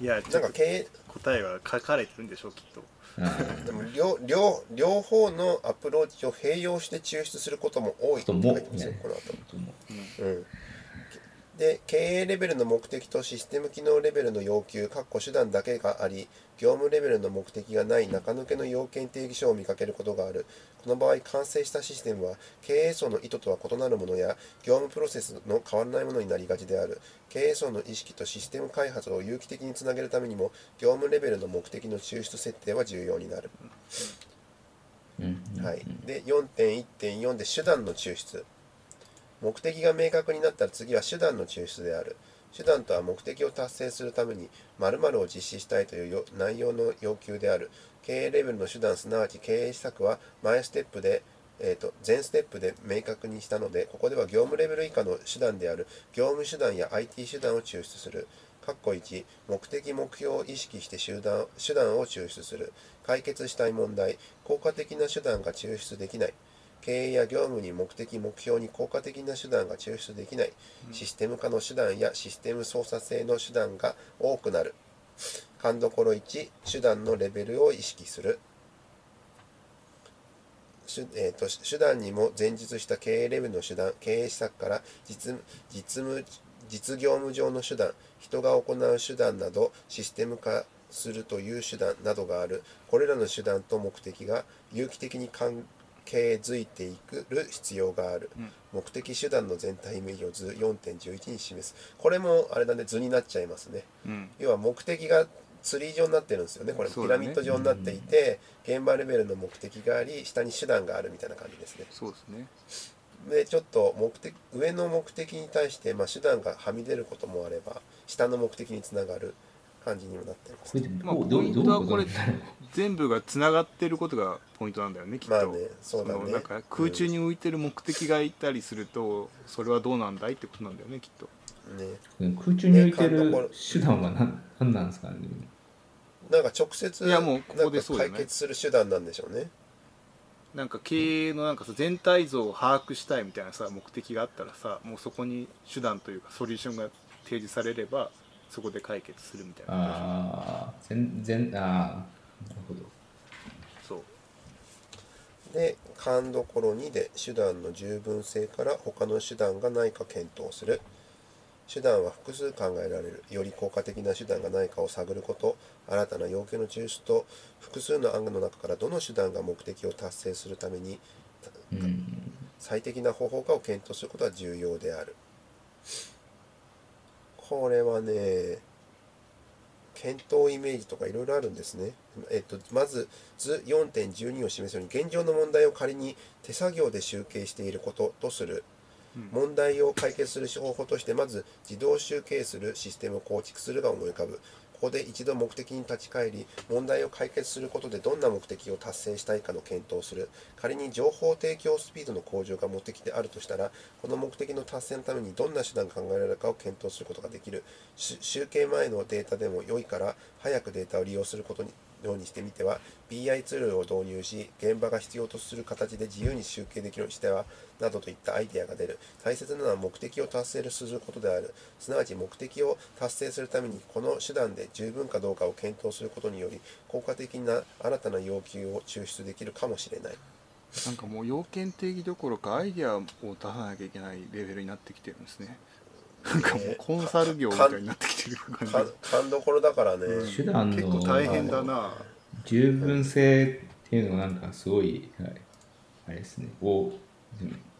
いやなんか経営？答えは書かれてるんでしょうきっと。うん。でも両両両方のアプローチを併用して抽出することも多いって書いてますよ、この後。うん、で経営レベルの目的とシステム機能レベルの要求手段だけがあり業務レベルの目的がない中抜けの要件定義書を見かけることがある。この場合完成したシステムは経営層の意図とは異なるものや業務プロセスの変わらないものになりがちである。経営層の意識とシステム開発を有機的につなげるためにも業務レベルの目的の抽出設定は重要になる。はい、で4.1.4で手段の抽出目的が明確になったら次は手段の抽出である。手段とは目的を達成するために〇〇を実施したいという内容の要求である。経営レベルの手段すなわち経営施策は前ステップで、えー、と全ステップで明確にしたのでここでは業務レベル以下の手段である。業務手段や IT 手段を抽出する。括弧1目的目標を意識して手段手段を抽出する。解決したい問題効果的な手段が抽出できない。経営や業務に目的目標に効果的な手段が抽出できない。システム化の手段やシステム操作性の手段が多くなる。勘どころ1手段のレベルを意識する。手,、えー、と手段にも前述した経営レベルの手段経営施策から実実務実業務上の手段人が行う手段などシステム化するという手段などがある。これらの手段と目的が有機的に関係づいていくる必要がある、うん。目的手段の全体イメージを図4.11に示す。これもあれだね図になっちゃいますね。うん。要は目的がツリー状になってるんですよねこれ。ピラミッド状になっていて、現場レベルの目的があり下に手段があるみたいな感じですね。そうですね。でちょっと目的上の目的に対して、まあ、手段がはみ出ることもあれば下の目的につながる感じにもなってますこれでまあどうどうポインどういうことトはこれ全部がつながってることがポイントなんだよねきっと、まあねそうだねのなんか空中に浮いてる目的がいたりすると、それはどうなんだいってことなんだよねきっと。ね。うん空中に浮いてる手段は何何なんですかね？なんか直接いやもうここでそうじゃない？解決する手段なんでしょうね。なんか経営のなんかさ全体像を把握したいみたいなさ目的があったらさもうそこに手段というかソリューションが提示されればそこで解決するみたいな。ああ全然ああなるほど。そう。で勘どころ2で手段の十分性から他の手段がないか検討する。手段は複数考えられるより効果的な手段がないかを探ること。新たな要求の抽出と複数の案の中からどの手段が目的を達成するためにうん。最適な方法かを検討することは重要であるこれはね検討イメージとかいろいろあるんですね、えっと、まず図4.12を示すように現状の問題を仮に手作業で集計していることとする。うん。問題を解決する方法としてまず自動集計するシステムを構築するが思い浮かぶここで一度目的に立ち返り問題を解決することでどんな目的を達成したいかの検討をする。仮に情報提供スピードの向上が目的であるとしたらこの目的の達成のためにどんな手段が考えられるかを検討することができる。集計前のデータでも良いから早くデータを利用することにようにしてみては BI ツールを導入し現場が必要とする形で自由に集計できるようにしてはなどといったアイデアが出る。大切なのは目的を達成することである。すなわち目的を達成するためにこの手段で十分かどうかを検討することにより効果的な新たな要求を抽出できるかもしれない。なんかもう要件定義どころかアイデアを出さなきゃいけないレベルになってきてるんですね。なんかもうコンサル業みたいになってきてる感じ。か勘どころだからね、うん。手段の結構大変だな。十分性っていうのがなんかすごい、はい、あれですね。お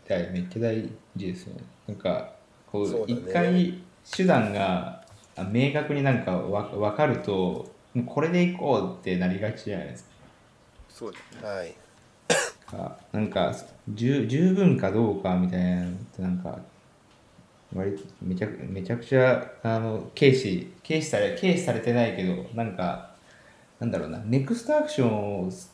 大めっちゃ大事ですよね。なんかこそうだね。う一回手段があ明確になんかわ分かるともうこれでいこうってなりがちじゃないですそうだね。はい。かなんか十十分かどうかみたいなのってなんか割とめちゃくめちゃくちゃあの軽視軽視され軽視されてないけどなんかなんだろうなネクストアクションをす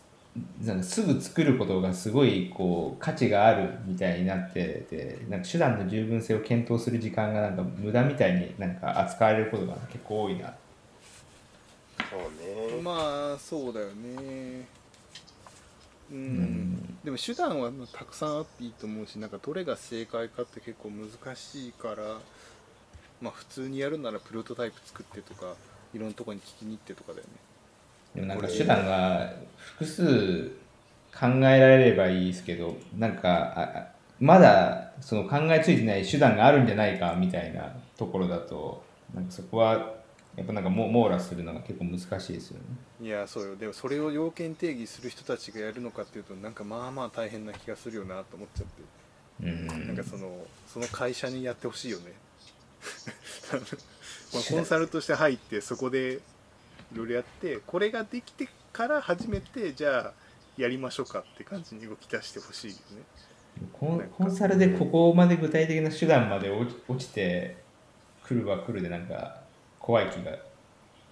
なんかすぐ作ることがすごいこう価値があるみたいになっててなんか手段の十分性を検討する時間がなんか無駄みたいになんか扱われることが結構多いな。そうね。まあそうだよねうん、んでも手段はたくさんあっていいと思うしなんかどれが正解かって結構難しいからまあ普通にやるならプロトタイプ作ってとかいろんなとこに聞きに行ってとかだよね。でもなんか手段が複数考えられればいいですけどなんかまだその考えついてない手段があるんじゃないかみたいなところだとなんかそこはやっぱなんかも網羅するのが結構難しいですよね。いやそうよ。でもそれを要件定義する人たちがやるのかっていうとなんかまあまあ大変な気がするよなと思っちゃって。うん。なんかそのその会社にやってほしいよね。まあコンサルとして入ってそこでいろいろやってこれができてから初めてじゃあやりましょうかって感じに動き出してほしいよね。コンコンサルでここまで具体的な手段まで落ち落ちてくるはくるでなんか怖い気が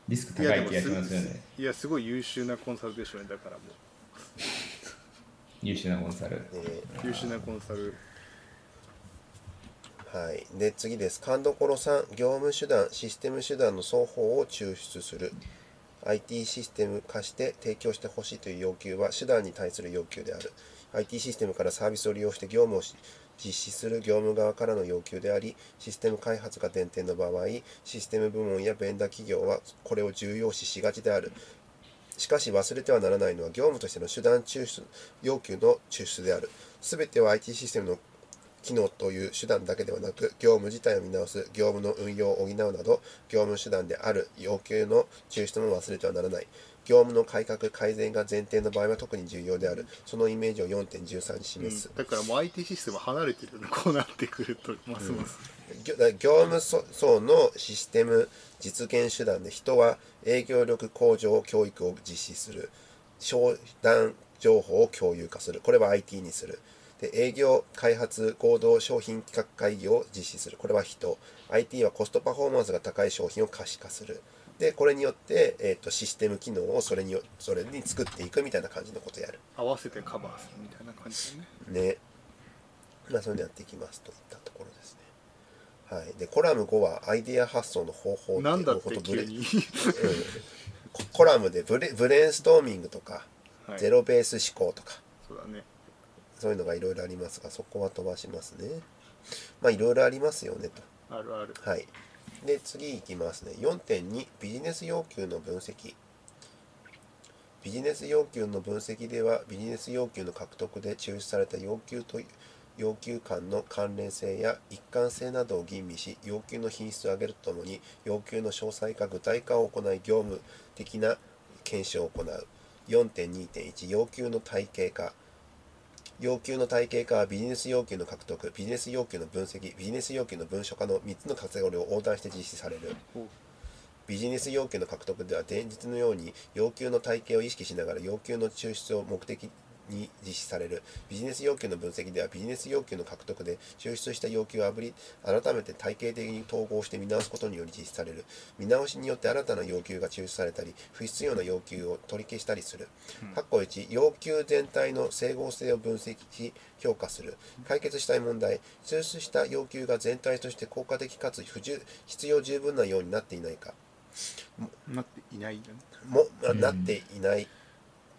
リスク高い気がしますよね。いやすごい優秀なコンサルでしょうねだからも優秀なコンサル。え優秀なコンサルーはい、で次です。勘どころ3、業務手段、システム手段の双方を抽出する。IT システム化して提供してほしいという要求は手段に対する要求である。IT システムからサービスを利用して業務をし実施する業務側からの要求であり、システム開発が前提の場合、システム部門やベンダー企業はこれを重要視しがちである。しかし忘れてはならないのは業務としての手段抽出要求の抽出である。すべては IT システムの機能という手段だけではなく、業務自体を見直す、業務の運用を補うなど、業務手段である要求の抽出も忘れてはならない。業務の改革、改善が前提の場合は特に重要である。そのイメージを4.13に示す。うんだからもう IT システム離れてるよねこうなってくるとます。ます、業業務層のシステム実現手段で人は営業力向上教育を実施する。商談情報を共有化する。これは IT にする。で営業開発合同商品企画会議を実施する。これは人。IT はコストパフォーマンスが高い商品を可視化するでこれによって、えー、とシステム機能をそれによそれに作っていくみたいな感じのことをやる合わせてカバーするみたいな感じだねね。まあ、そういうのやっていきますといったところですね。はい。で、コラム5はアイデア発想の方法なんだっいうことブレてうんココラムでブレブレインストーミングとか、はい、ゼロベース思考とか、そうだねそういうのがいろいろありますが、そこは飛ばしますね。まあ、いろいろありますよねあるあると。はい。で、次いきますね。4.2、ビジネス要求の分析。ビジネス要求の分析では、ビジネス要求の獲得で抽出された要求と要求間の関連性や一貫性などを吟味し、要求の品質を上げるとともに、要求の詳細化、具体化を行い、業務的な検証を行う。4.2.1、要求の体系化。要求の体系化はビジネス要求の獲得、ビジネス要求の分析、ビジネス要求の文書化の3つのカテゴリーを横断して実施される。おビジネス要求の獲得では前日のように要求の体系を意識しながら要求の抽出を目的に実施されるビジネス要求の分析ではビジネス要求の獲得で抽出した要求をあぶり改めて体系的に統合して見直すことにより実施される。見直しによって新たな要求が抽出されたり不必要な要求を取り消したりする。括弧1要求全体の整合性を分析し評価する。解決したい問題抽出した要求が全体として効果的かつ不十必要十分なようになっていないか。なっていないも、なっていない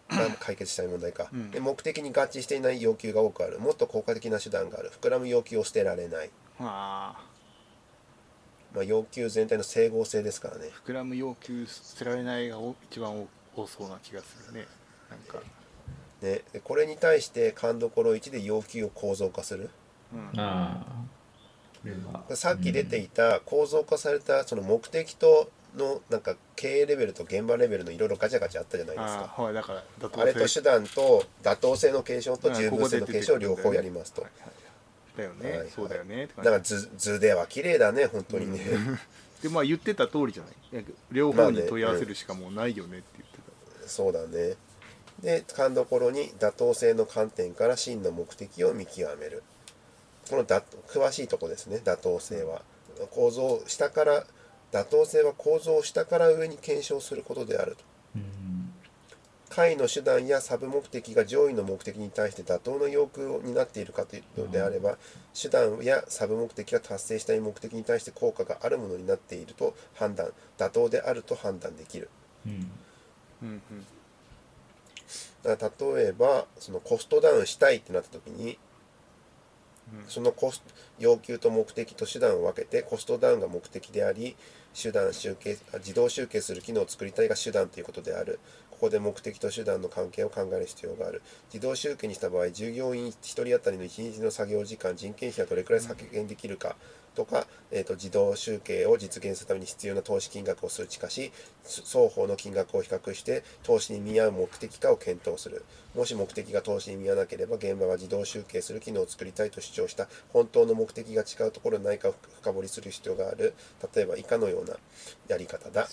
が解決したい問題か、うん。で目的に合致していない要求が多くある。もっと効果的な手段がある。膨らむ要求を捨てられない、あ。まあ、要求全体の整合性ですからね。あ膨らむ要求捨てられないがお一番多多そうな気がするね。なんか。ね。でこれに対して勘どころ1で要求を構造化する？うん。さっき出ていた構造化されたその目的とのなんか経営レベルと現場レベルのいろいろガチャガチャあったじゃないですああかほらだからあれと手段と妥当性の継承とあ十分性の継承を両方やりますと。はいはいだよね、はいはいそうだよねから図図では綺麗だね本当にね、でまあ言ってた通りじゃない？両方に問い合わせるしかもうないよねって言ってた、そうだね。で、勘どころに妥当性の観点から真の目的を見極める。このだ詳しいとこですね、妥当性は。構造、下から、妥当性は構造を下から上に検証することであると。位の手段やサブ目的が上位の目的に対して妥当な要求になっているかというのであれば、手段やサブ目的が達成したい目的に対して効果があるものになっていると判断、妥当であると判断できる。うん。うんうんだから例えばそのコストダウンしたいってなった時にうんそのコス要求と目的と手段を分けてコストダウンが目的であり手段集計自動集計する機能を作りたいが手段ということである。ここで目的と手段の関係を考える必要がある。自動集計にした場合従業員1人当たりの1日の作業時間人件費はどれくらい削減できるか。とか、えー、と自動集計を実現するために必要な投資金額を数値化し双方の金額を比較して投資に見合う目的かを検討する。もし目的が投資に見合わなければ現場は自動集計する機能を作りたいと主張した。本当の目的が違うところないかを深掘りする必要がある。例えば以下のようなやり方だ。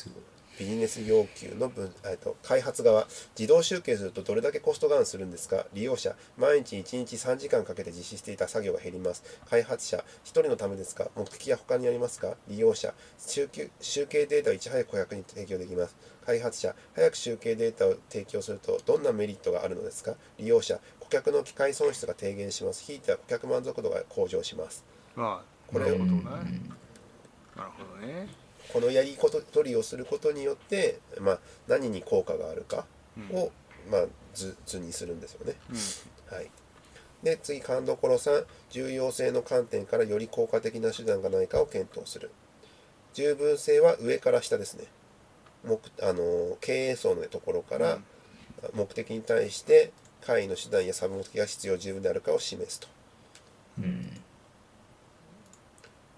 ビジネス要求の分、えっと、開発側自動集計するとどれだけコストダウンするんですか？利用者毎日1日3時間かけて実施していた作業が減ります。開発者1人のためですか？目的は他にありますか？利用者集計集計データをいち早く顧客に提供できます。開発者早く集計データを提供するとどんなメリットがあるのですか？利用者顧客の機械損失が低減します。ひいては顧客満足度が向上します。ああこれをなるほどね。うん。なるほどねこのやり取りをすることによって、まあ、何に効果があるかうん。を、まあ、図図にするんですよね。うん。はい、で次勘どころ3重要性の観点からより効果的な手段がないかを検討する。十分性は上から下ですね。目あの経営層のところから目的に対して会の手段やサブ目的が必要十分であるかを示すと。うん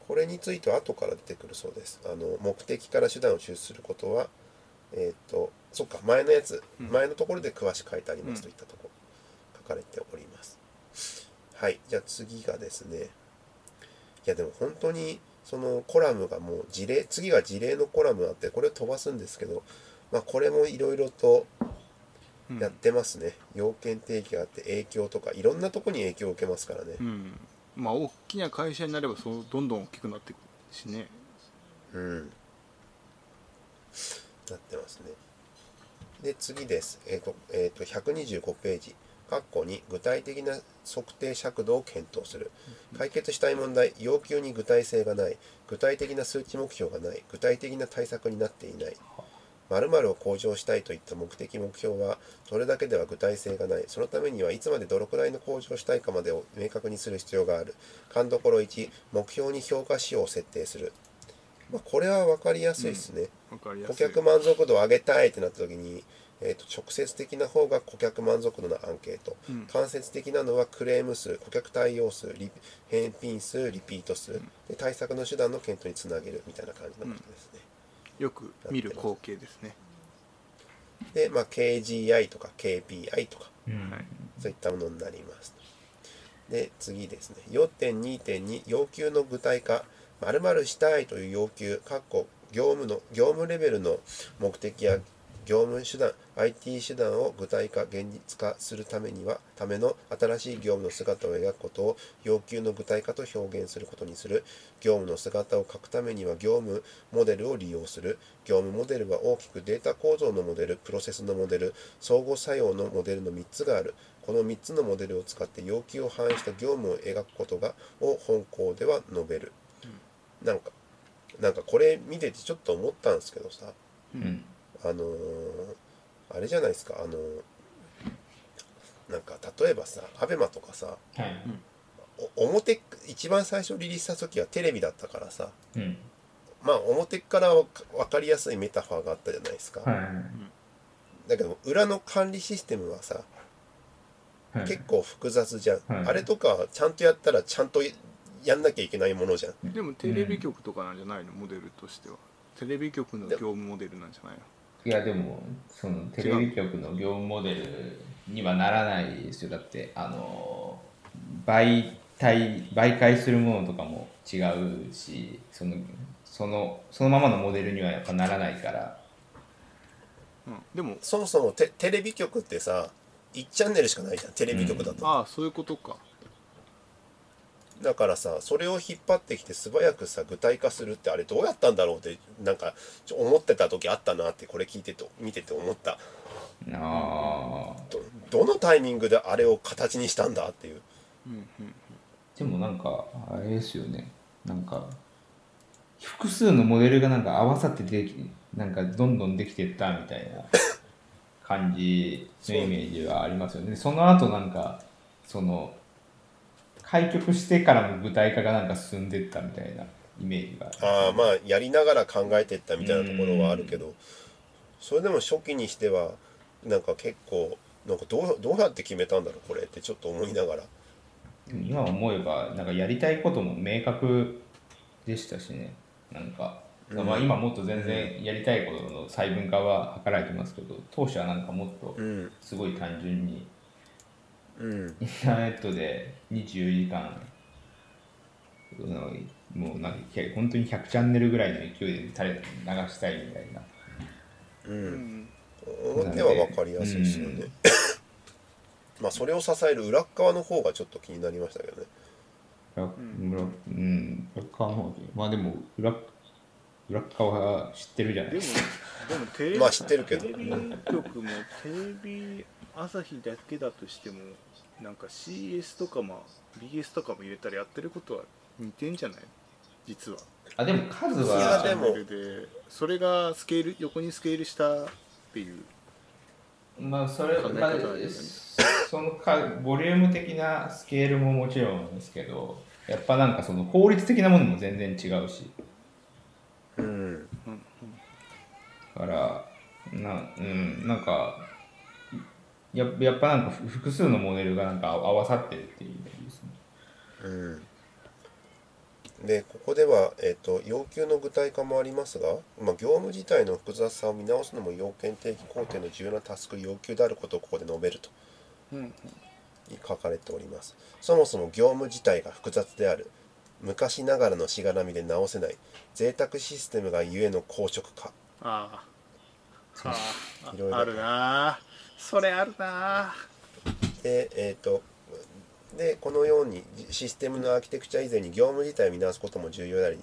これについては後から出てくるそうです。あの目的から手段を抽出することはえっ、とそっか前のやつ、うん。前のところで詳しく書いてありますといったところ書かれております。はいじゃあ次がですねいやでも本当にそのコラムがもう事例次が事例のコラムあってこれを飛ばすんですけどまあこれもいろいろとうん。やってますね、要件定義があって影響とかいろんなとこに影響を受けますからね。うんまあ大きな会社になればそうどんどん大きくなっていくしね。うん。なってますね。で次です。えっ、と,、えー、と125ページ。括弧に具体的な測定尺度を検討する。解決したい問題要求に具体性がない。具体的な数値目標がない。具体的な対策になっていない〇〇を向上したいといった目的目標はそれだけでは具体性がない。そのためにはいつまでどのくらいの向上したいかまでを明確にする必要がある。勘どころ1目標に評価仕様を設定する、まあ、これは分かりやすいですね、わかりや顧客満足度を上げたいってなった時に、えー、と直接的な方が顧客満足度のアンケート、うん。間接的なのはクレーム数顧客対応数リ返品数リピート数、で対策の手段の検討につなげるみたいな感じのことですね、よく見る光景ですね。で、まあ、KGI とか KPI とかうん。はい。そういったものになりますで次ですね。4.2.2要求の具体化。〇〇したいという要求かっこ業務の業務レベルの目的や業務手段 IT 手段を具体化現実化するためにはための新しい業務の姿を描くことを要求の具体化と表現することにする。業務の姿を書くためには業務モデルを利用する。業務モデルは大きくデータ構造のモデルプロセスのモデル相互作用のモデルの3つがある。この3つのモデルを使って要求を反映した業務を描くことがを本校では述べる、なんかなんかこれ見ててちょっと思ったんですけどさ。うんあのーあれじゃないですかあのーなんか例えばさアベマとかさはい。お表一番最初リリースした時はテレビだったからさうん。まあ表からわか分かりやすいメタファーがあったじゃないですか、はい。だけど裏の管理システムはさはい。結構複雑じゃん、はい。あれとかはちゃんとやったらちゃんとやんなきゃいけないものじゃん。でもテレビ局とかなんじゃないの？モデルとしては。テレビ局の業務モデルなんじゃないの？いやでもそのテレビ局の業務モデルにはならないですよ。だってあの媒体媒介するものとかも違うしそのそのそのままのモデルにはやっぱならないから。うん、でも。そもそもテテレビ局ってさ1チャンネルしかないじゃん。テレビ局だと、ああそういうことかだからさそれを引っ張ってきて素早くさ具体化するってあれどうやったんだろうってなんかちょ思ってた時あったなってこれ聞いてて見てて思った。ああどどのタイミングであれを形にしたんだっていう。うんうんでもなんかあれですよね。なんか複数のモデルがなんか合わさってできなんかどんどんできてったみたいな 感じのイメージはありますよね。その後なんかその開局してからも具体化がなんか進んでったみたいなイメージがああまあやりながら考えてったみたいなところはあるけどそれでも初期にしてはなんか結構なんかどうどうやって決めたんだろうこれってちょっと思いながら。今思えばなんかやりたいことも明確でしたしね。なんか、うん。まあ、今もっと全然やりたいことの細分化は図られてますけど当初はなんかもっとうん。すごい単純にうんインターネットで24時間もうなんか本当に100チャンネルぐらいの勢いで垂れ流したいみたいな。ううん。ん。表は分かりやすいですよね、まあそれを支える裏側の方がちょっと気になりましたけどね裏裏うん。裏側の方まあでも裏裏側は知ってるじゃないでもですかでもテレビまあ知ってるけどテレビ局もテレビ朝日だけだとしてもなんか CS とかも BS とかも入れたらやってることは似てんじゃない？実は。あでも数は。でも。チャンネルでそれがスケール横にスケールしたっていう。まあそれ、考えまあそのかボリューム的なスケールももちろんですけどやっぱなんかその効率的なものも全然違うし。うん。だからな,、うん、なんかややっぱなんかふ複数のモデルがなんか合わさってるっていうですね。うん。でここでは、えー、と要求の具体化もありますが、まあ、業務自体の複雑さを見直すのも要件定義工程の重要なタスク要求であることをここで述べると。うんうん。書かれております。そもそも業務自体が複雑である。昔ながらのしがらみで直せない。贅沢システムがゆえの硬直化。ああ。あいろいろ。ああるなあそれあるな。でえっ、とでこのようにシステムのアーキテクチャ以前に業務自体を見直すことも重要であり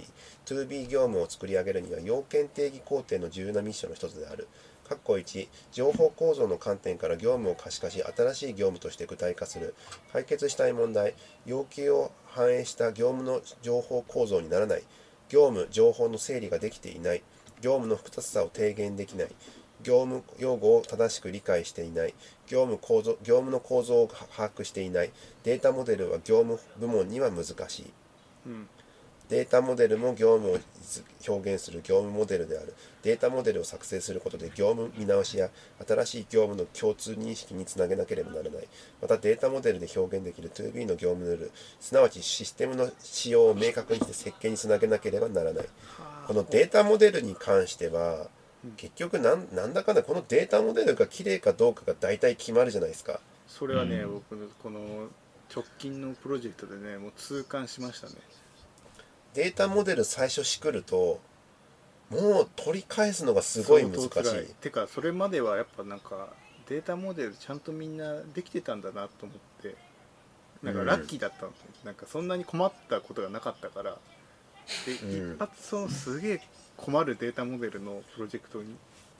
2B 業務を作り上げるには要件定義工程の重要なミッションの一つである。括弧1情報構造の観点から業務を可視化し新しい業務として具体化する。解決したい問題要求を反映した業務の情報構造にならない。業務情報の整理ができていない。業務の複雑さを低減できない。業務用語を正しく理解していない。業務構造業務の構造を把握していない。データモデルは業務部門には難しい。うん。データモデルも業務を表現する業務モデルである。データモデルを作成することで業務見直しや新しい業務の共通認識につなげなければならない。またデータモデルで表現できる 2B の業務ルール。すなわちシステムの仕様を明確にして設計につなげなければならない。このデータモデルに関しては結局なんなんだかんだこのデータモデルが綺麗かどうかが大体決まるじゃないですか。それはね、うん。僕のこの直近のプロジェクトでねもう痛感しましたね。データモデル最初しくるともう取り返すのがすごい難しい。てかそれまではやっぱなんかデータモデルちゃんとみんなできてたんだなと思ってなんかラッキーだったの、なんかそんなに困ったことがなかったからで、うん。一発そのすげえ困るデータモデルのプロジェクトに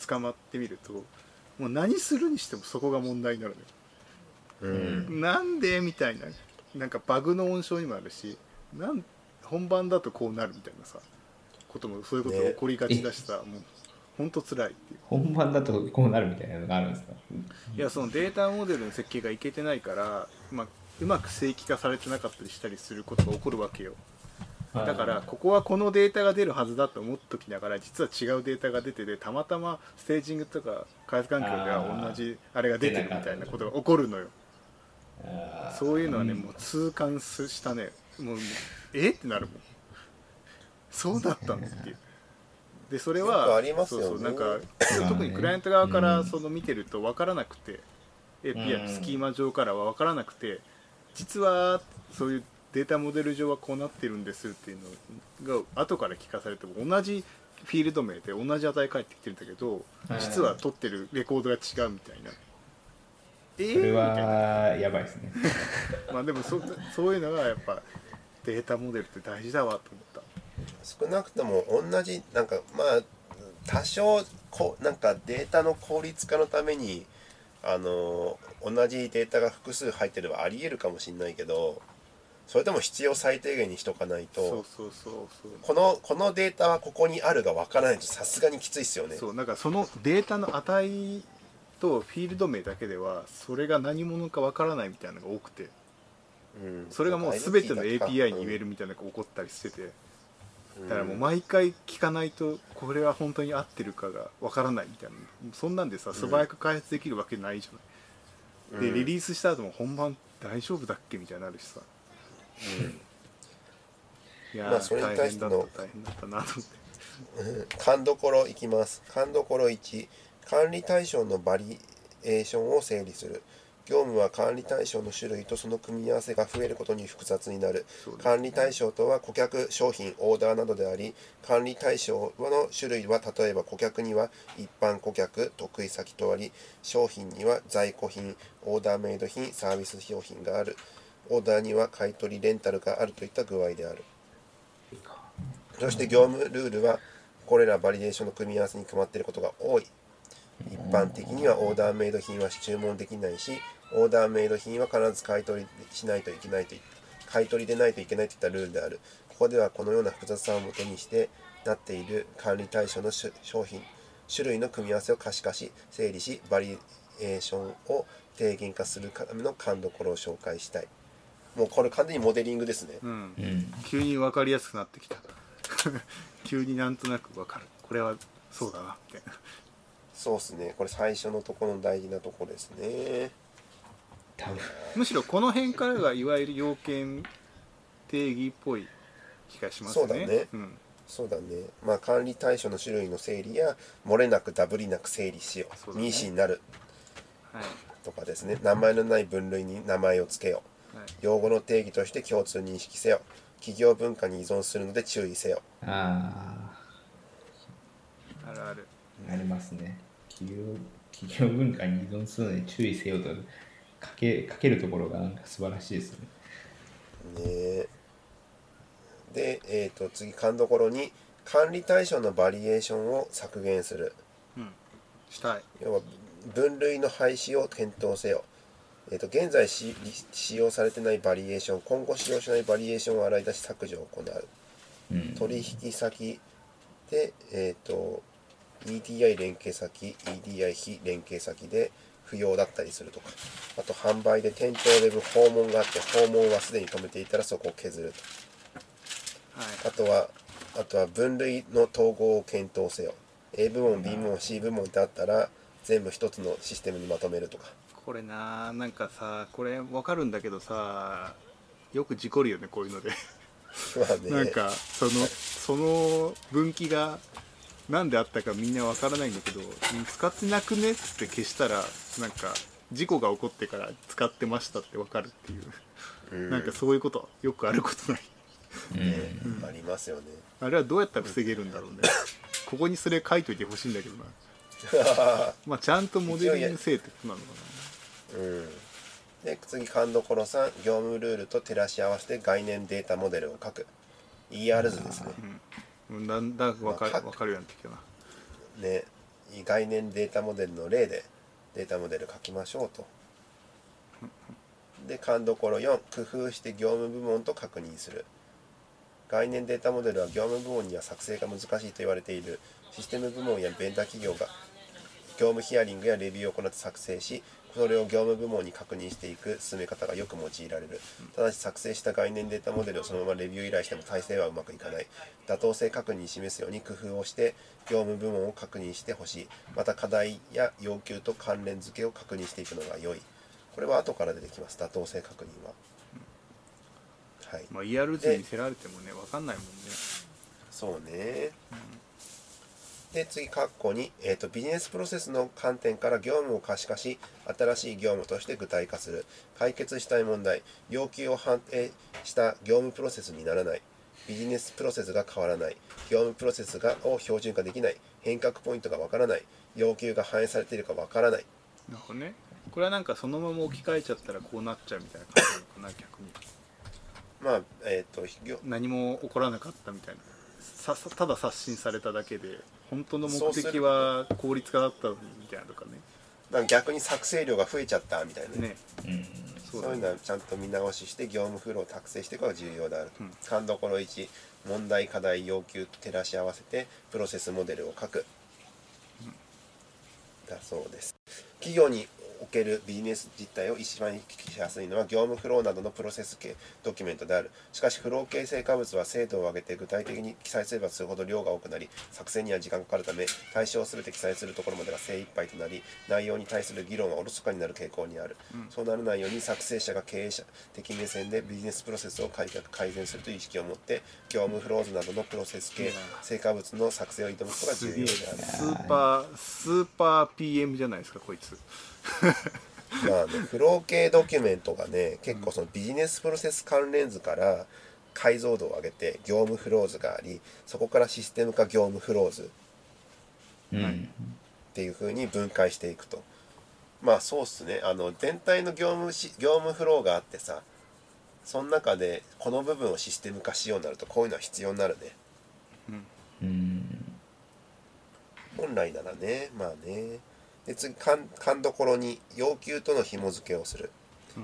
捕まってみるともう何するにしてもそこが問題になるのよ。うん。なんでみたいななんかバグの温床にもあるしなん本番だとこうなるみたいなさこともそういうことが起こりがちだしさ、もうほんとつらいっていう。本番だとこうなるみたいなのがあるんですか？いやそのデータモデルの設計がいけてないから、まあ、うまく正規化されてなかったりしたりすることが起こるわけよだからここはこのデータが出るはずだと思っときながら実は違うデータが出ててたまたまステージングとか開発環境では同じあれが出てるみたいなことが起こるのよ。そういうのはね、もう痛感したね。もうえ？ってなるもん。そうだったのっていう。でそれはありますよね。そうそうなんかね特にクライアント側からうん。その見てると分からなくて、API うん。スキーマ上からは分からなくて実はそういうデータモデル上はこうなってるんですっていうのが後から聞かされても同じフィールド名で同じ値返ってきてるんだけどはい。実は取ってるレコードが違うみたいな。えーそれはやばいですね。まあでもそそういうのがやっぱデータモデルって大事だわと思った。少なくとも同じなんかまあ多少こうなんかデータの効率化のためにあの同じデータが複数入ってればありえるかもしれないけどそれでも必要最低限にしとかないとそうそうそうそう。このこのデータはここにあるがわからないとさすがにきついっすよね。そうなんかそのデータの値とフィールド名だけではそれが何者かわからないみたいなのが多くて。うん。それがもう全ての API に言えるみたいなのが起こったりしてて。うん。だからもう毎回聞かないとこれは本当に合ってるかがわからないみたいな。そんなんでさ素早く開発できるわけないじゃない、でリリースした後も本番大丈夫だっけみたいになるしさいやー、まあそれに対しての。大変だったなと思って。勘どころいきます。勘どころ1管理対象のバリエーションを整理する。業務は管理対象の種類とその組み合わせが増えることに複雑になる。そうです管理対象とは顧客商品オーダーなどであり管理対象の種類は例えば顧客には一般顧客得意先とあり商品には在庫品オーダーメイド品サービス商品があるオーダーには買取レンタルがあるといった具合である。そして業務ルールはこれらバリデーションの組み合わせに決まっていることが多い。一般的にはオーダーメイド品は注文できないしオーダーメイド品は必ず買い取りしないといけないとい買い取りでないといけないといったルールである。ここではこのような複雑さをもとにしてなっている管理対象の商品種類の組み合わせを可視化し整理しバリエーションを低減化するための勘どころを紹介したい。もうこれ完全にモデリングですね、うん。うん。急に分かりやすくなってきた。急になんとなく分かる。これはそうだなみたいなそうですね。これ最初のところの大事なところですね。むしろこの辺からがいわゆる要件定義っぽい気がしますね。そうだね。ん、そうだね。まあ管理対象の種類の整理や漏れなくダブりなく整理しよう。そうだね。ミーシーになる。はい。とかですね。名前のない分類に名前を付けよう。はい用語の定義として共通認識せよ。企業文化に依存するので注意せよ。ああるある。あありますね。企業企業文化に依存するのに注意せよとかけかけるところがなんか素晴らしいですね。ねえ。で、えー、と次勘どころに管理対象のバリエーションを削減する。うん。したい。要は分類の廃止を検討せよ、えー、と現在し使用されてないバリエーション今後使用しないバリエーションを洗い出し削除を行う。うん。取引先で、えー、と EDI 連携先 EDI 非連携先で不要だったりするとかあと販売で店頭ウェブ訪問があって訪問はすでに止めていたらそこを削ると。はい。あとはあとは分類の統合を検討せよ。A 部門 B 部門 C 部門ってあったら全部一つのシステムにまとめるとかこれななんかさこれ分かるんだけどさよく事故るよねこういうので。なんかそのその分岐が何であったかみんな分からないんだけどうん使ってなくねっつって消したらなんか事故が起こってから使ってましたって分かるっていう、うん。なんかそういうことよくあることない。ねありますよね。あれはどうやったら防げるんだろうね。ここにそれ書いといてほしいんだけどな。まあちゃんとモデリングせえってことなのかうん。で次勘どころ3業務ルールと照らし合わせて概念データモデルを書く。ER 図ですね。なうん。だんだん分かるまあ分かるようになってきたな。ね概念データモデルの例でデータモデル書きましょうと。で勘どころ4工夫して業務部門と確認する。概念データモデルは業務部門には作成が難しいと言われているシステム部門やベンダー企業が業務ヒアリングやレビューを行って作成しそれを業務部門に確認していく進め方がよく用いられる。ただし作成した概念データモデルをそのままレビュー依頼しても体制はうまくいかない。妥当性確認に示すように工夫をして業務部門を確認してほしい。また課題や要求と関連付けを確認していくのが良い。これは後から出てきます。妥当性確認は。はい。まあ ER 図に見せられてもね分かんないもんね。そうね。で次括弧に、えーとビジネスプロセスの観点から業務を可視化し新しい業務として具体化する。解決したい問題要求を判定した業務プロセスにならない。ビジネスプロセスが変わらない。業務プロセスがを標準化できない。変革ポイントがわからない。要求が反映されているかわからない。なるほどね。これはなんかそのまま置き換えちゃったらこうなっちゃうみたいな感じなのかな逆に。まあえっ、と業何も起こらなかったみたいな。ささただ刷新されただけで本当の目的は効率化だったみたいなとかね。なんか逆に作成量が増えちゃったみたいなね。うん。そういうのはちゃんと見直しして業務フローを作成していくのが重要であるうん。と。勘どころ1問題課題要求と照らし合わせてプロセスモデルを書く。だそうです。企業におけるビジネス実態を一番行き来しやすいのは業務フローなどのプロセス系ドキュメントである。しかしフロー系成果物は精度を上げて具体的に記載すればするほど量が多くなり作成には時間がかかるため対象を全て記載するところまでが精一杯となり内容に対する議論はおろそかになる傾向にある。そうならないように作成者が経営者的目線でビジネスプロセスを改革改善するという意識を持って業務フローズなどのプロセス系成果物の作成を挑むことが重要である。スーパースーパー PM じゃないですかこいつ まあね、フロー系ドキュメントがね結構そのビジネスプロセス関連図から解像度を上げて業務フローズがありそこからシステム化業務フローズ。うん。っていう風に分解していくと。まあそうっすね。あの全体の業務し業務フローがあってさその中でこの部分をシステム化しようになるとこういうのは必要になるね。うん。本来ならねまあねで次勘勘どころに要求との紐付けをする。うん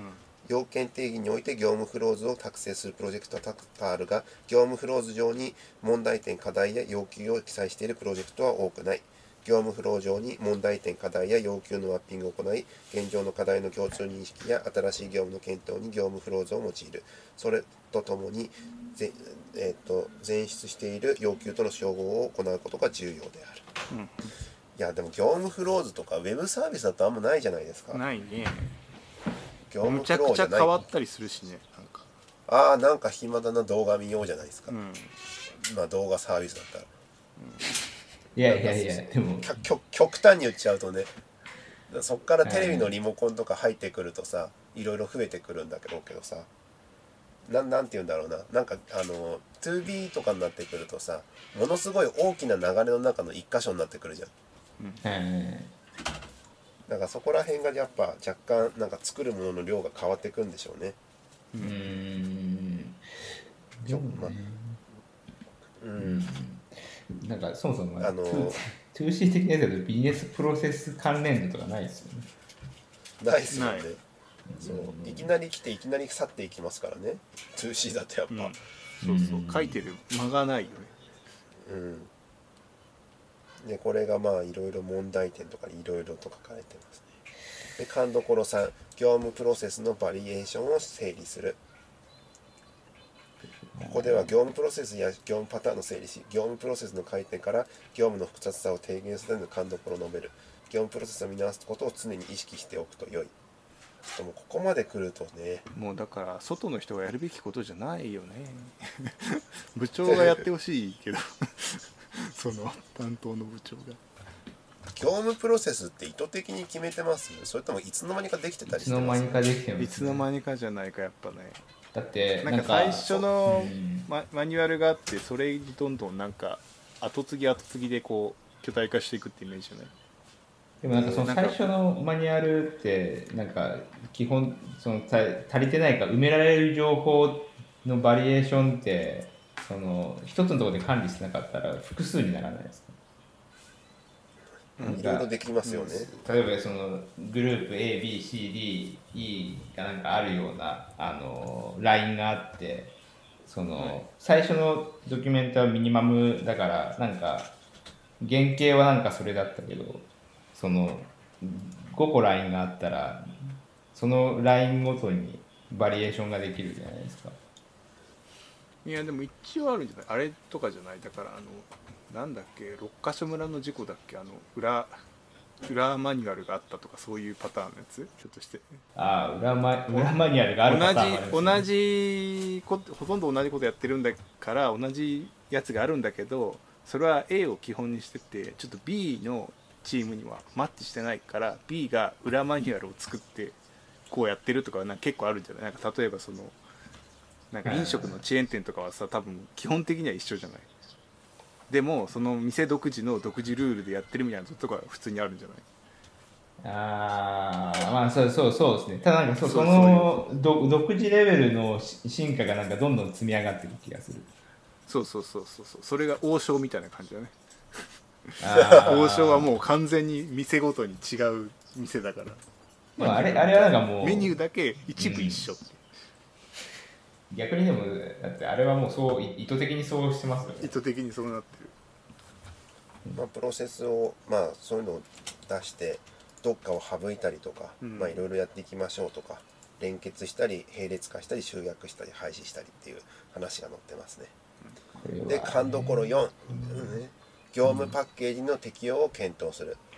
要件定義において業務フローズを作成するプロジェクトは多々あるが業務フローズ上に問題点課題や要求を記載しているプロジェクトは多くない。業務フロー上に問題点課題や要求のマッピングを行い現状の課題の共通認識や新しい業務の検討に業務フローズを用いる。それとともにぜ、えー、と前出している要求との照合を行うことが重要である。うん。いやでも業務フローズとかウェブサービスだとあんまないじゃないですか。ないね。業務むちゃくちゃフローじゃない変わったりするしねなんか。ああなんか暇だな動画見ようじゃないですか、うん。まあ動画サービスだったら。いやいやいやでも。極極極端に言っちゃうとね。そっからテレビのリモコンとか入ってくるとさいろいろ増えてくるんだけどけどさ。なんなんて言うんだろうな。なんかあの 2B とかになってくるとさものすごい大きな流れの中の一箇所になってくるじゃんうん。だからそこら辺がやっぱ若干なんか作るものの量が変わってくんでしょうね。うーんでもね。うん。なんかそもそもあの 2C 的なやつだとビジネスプロセス関連度とかないですよね。ないっすよね。ない。そう。いきなり来ていきなり去っていきますからね。2C だとやっぱ、うん。そうそう。書いてる間がないよね。うん、でこれがまあいろいろ問題点とかいろいろと書かれてますね。で勘どころ3業務プロセスのバリエーションを整理する。ここでは業務プロセスや業務パターンの整理し業務プロセスの回転から業務の複雑さを低減するための勘どころを述べる。業務プロセスを見直すことを常に意識しておくと良い。でもここまで来るとね。もうだから外の人がやるべきことじゃないよね。部長がやってほしいけど。その担当の部長が。業務プロセスって意図的に決めてます？それともいつの間にかできてたりしてます？いつの間にかできてます、いつの間にかじゃないかやっぱね。だってなんか最初のうん。ママニュアルがあってそれにどんどんなんか後継ぎ後継ぎでこう巨大化していくってイメージじゃない？でもなんかその最初のマニュアルってなんか基本そのた足りてないか埋められる情報のバリエーションってその一つのところで管理しなかったら複数にならないですか？いろいろできますよね、例えばそのグループ ABCDE がなんかあるようなあのラインがあってその、最初のドキュメントはミニマムだからなんか原型はなんかそれだったけどその5個ラインがあったらそのラインごとにバリエーションができるじゃないですか。いやでも一応あるんじゃない？あれとかじゃない？だからあのなんだっけ？六ヶ所村の事故だっけ？あの裏裏マニュアルがあったとかそういうパターンのやつ？ちょっとして。ああ裏マ裏マニュアルがあるパターンね。同じ同じこほとんど同じことやってるんだから同じやつがあるんだけどそれは A を基本にしててちょっと B のチームにはマッチしてないから B が裏マニュアルを作ってこうやってるとかはなんか結構あるんじゃない？なんか例えばそのなんか飲食のチェーン店とかはさ多分基本的には一緒じゃない。でもその店独自の独自ルールでやってるみたいなとこは普通にあるんじゃない？ああまあそうそうそうですね。ただなんかそそのど独自レベルのし進化がなんかどんどん積み上がっていく気がする。そうそうそうそうそう。それが王将みたいな感じだね。王将はもう完全に店ごとに違う店だから。でもあれあれはなんかもうメニューだけ一部一緒って、逆にでもだってあれはもうそうい意図的にそうしてますよね。意図的にそうなってる。まあ、プロセスをまあそういうのを出してどっかを省いたりとか、うん。まあいろいろやっていきましょうとか連結したり並列化したり集約したり廃止したりっていう話が載ってますね。で勘どころ4、うん。ね業務パッケージの適用を検討する、うん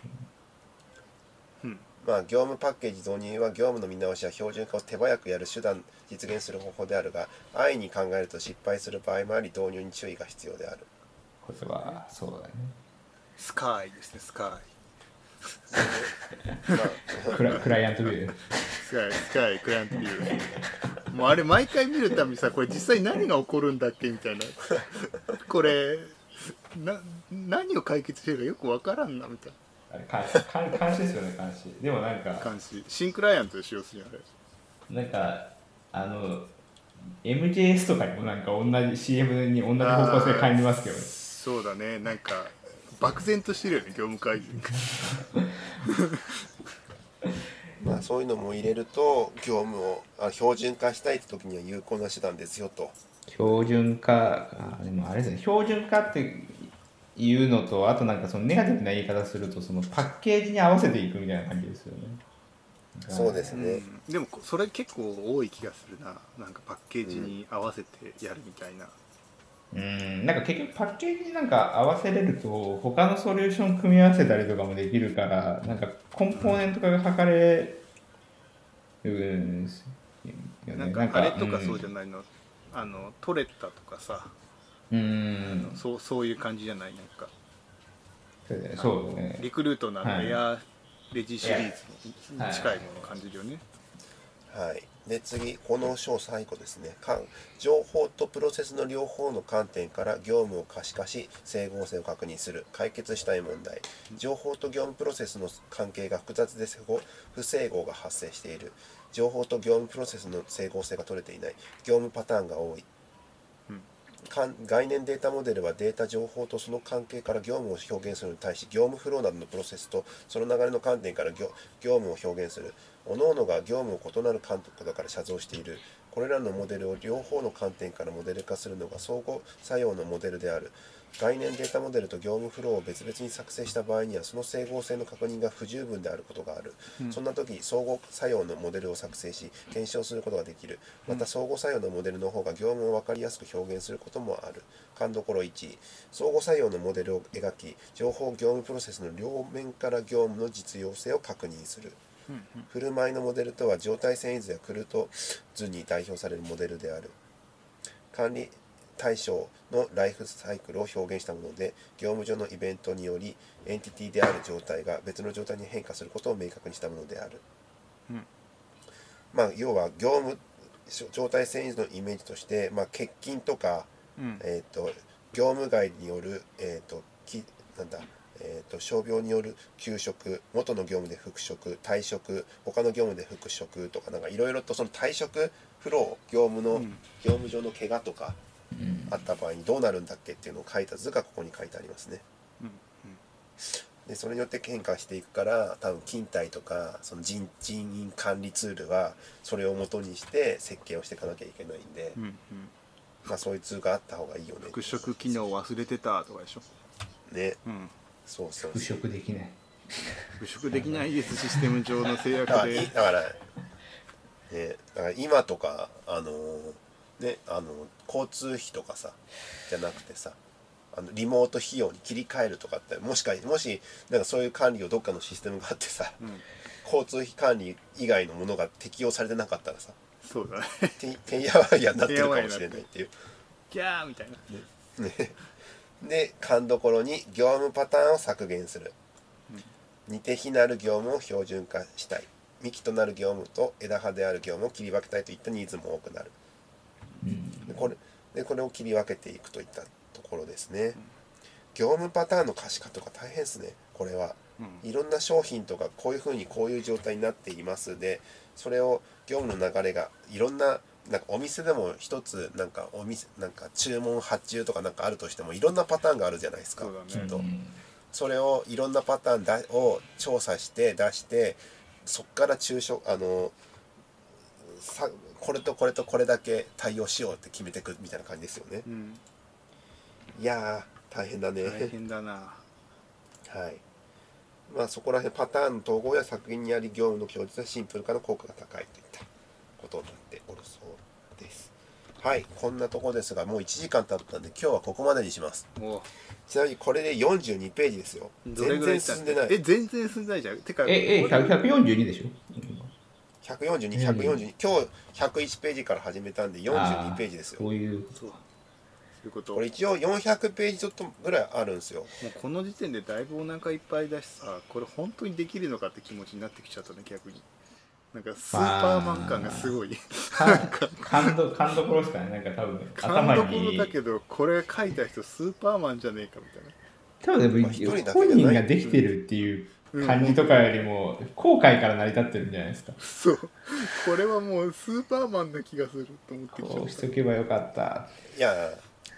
まあ、業務パッケージ導入は業務の見直しや標準化を手早くやる手段実現する方法であるが安易に考えると失敗する場合もあり導入に注意が必要である。これはそうだね。スカイですねスカまあ クラクライアントビュー。イスカイスカイクライアントビュー。もうあれ毎回見るたびにさこれ実際何が起こるんだっけみたいな。これな何を解決してるかよくわからんなみたいあれ監視監監視ですよね監視。でもなんかな監視。新クライアントで使用するんあれ。なんかあの MJS とかにもなんか同じ CM に同じ方向性感じますけどね。そうだね。なんか漠然としてるよね業務改善 まあそういうのも入れると業務をあ標準化したいって時には有効な手段ですよと。標準化あでもあれですね。標準化っていうのとあとなんかそのネガティブな言い方するとそのパッケージに合わせていくみたいな感じですよね。そうですね、うん。でもそれ結構多い気がするな。なんかパッケージに合わせてやるみたいな、うん。なんか結局パッケージになんか合わせれると他のソリューション組み合わせたりとかもできるからなんかコンポーネント化が図れるんですよね。なんかあれとかそうじゃんないの、あのトレッタとかさ、うん。そうそういう感じじゃないなんか。そうだね。リクルートのエアレジシリーズに近いものを感じるよね、はい、で次この章最後ですね。か情報とプロセスの両方の観点から業務を可視化し整合性を確認する。解決したい問題。情報と業務プロセスの関係が複雑で不整合が発生している。情報と業務プロセスの整合性が取れていない。業務パターンが多い概念データモデルはデータ情報とその関係から業務を表現するに対し業務フローなどのプロセスとその流れの観点から業業務を表現する。各々が業務を異なる観点から写像している。これらのモデルを両方の観点からモデル化するのが相互作用のモデルである。概念データモデルと業務フローを別々に作成した場合にはその整合性の確認が不十分であることがある、うん。そんな時相互作用のモデルを作成し検証することができる。また相互作用のモデルの方が業務を分かりやすく表現することもある。勘どころ1相互作用のモデルを描き情報業務プロセスの両面から業務の実用性を確認する。振る舞いのモデルとは状態遷移図やクルト図に代表されるモデルである。管理対象のライフサイクルを表現したもので業務上のイベントによりエンティティである状態が別の状態に変化することを明確にしたものである、うん。まあ要は業務状態遷移図のイメージとして、まあ、欠勤とか、うん。えー、と業務外による、えー、ときなんだえー、と傷病による休職元の業務で復職退職他の業務で復職とかなんかいろいろとその退職フロー業務の、うん。業務上の怪我とかうんあった場合にどうなるんだっけっていうのを書いた図がここに書いてありますね。うんでそれによって変化していくから多分勤怠とかその人人員管理ツールはそれを元にして設計をしていかなきゃいけないんで、うんうん。まあ、そういうツールがあった方がいいよね。復職機能忘れてたとかでしょ、ね。うん、そうそう復職できない。復職できないですシステム上の制約 だからだから,、ね、だから今とかあのねあの交通費とかさじゃなくてさあのリモート費用に切り替えるとかってもしかもしなんかそういう管理をどっかのシステムがあってさうん。交通費管理以外のものが適用されてなかったらさそうだね。ててんやわんやになってるかもしれないっていう。ギャーみたいな。ね、で勘どころに業務パターンを削減する、似て非なる業務を標準化したい。幹となる業務と枝葉である業務を切り分けたいといったニーズも多くなるでこれでこれを切り分けていくといったところですね、業務パターンの可視化とか大変ですね。これは。うん。いろんな商品とかこういうふうにこういう状態になっていますでそれを業務の流れがいろんななんかお店でも一つなんかお店なんか注文発注とかなんかあるとしてもいろんなパターンがあるじゃないですかね。きっと、うん。それをいろんなパターンだを調査して出してそっから抽象あのさこれとこれとこれだけ対応しようって決めていくみたいな感じですよねうんいやー大変だね大変だなはい。まあそこら辺パターンの統合や作品にあり業務の供述はシンプル化の効果が高いといったことになっておるそうです。はい、こんなとこですがもう1時間経ったんで今日はここまでにします。おちなみにこれで42ページですよ。全然進んでない。え全然進んでないじゃんてかええ100 142でしょ142、142、今日101ページから始めたんで42ページですよ。そういうそうそういうこと。これ一応400ページちょっとぐらいあるんですよ。もうこの時点でだいぶお腹いっぱいだしさこれ本当にできるのかって気持ちになってきちゃったね逆に。なんかスーパーマン感がすごい。か感動感動ころですかねなんか多分頭勘どころにだけどこれ書いた人スーパーマンじゃねえかみたいな。多分でもまあ一人だけじゃない。本人ができてるっていう感じとかよりも後悔から成り立ってるんじゃないですか。そう。これはもうスーパーマンな気がすると思ってきちゃっこうしとけばよかった。いや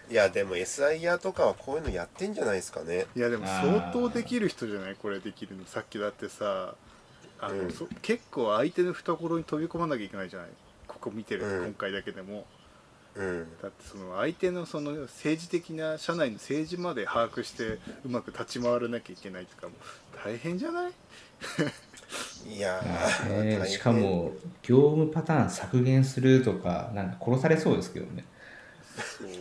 いやでも SIR とかはこういうのやってんじゃないですかね。いやでも相当できる人じゃない？これできるの。さっきだってさあの、うん。そ結構相手の懐に飛び込まなきゃいけないじゃない？ここ見てる、うん。今回だけでもうん。だってその相手のその政治的な社内の政治まで把握してうまく立ち回らなきゃいけないとかもう大変じゃない？いやしかも業務パターン削減するとかなんか殺されそうですけどね。そう。い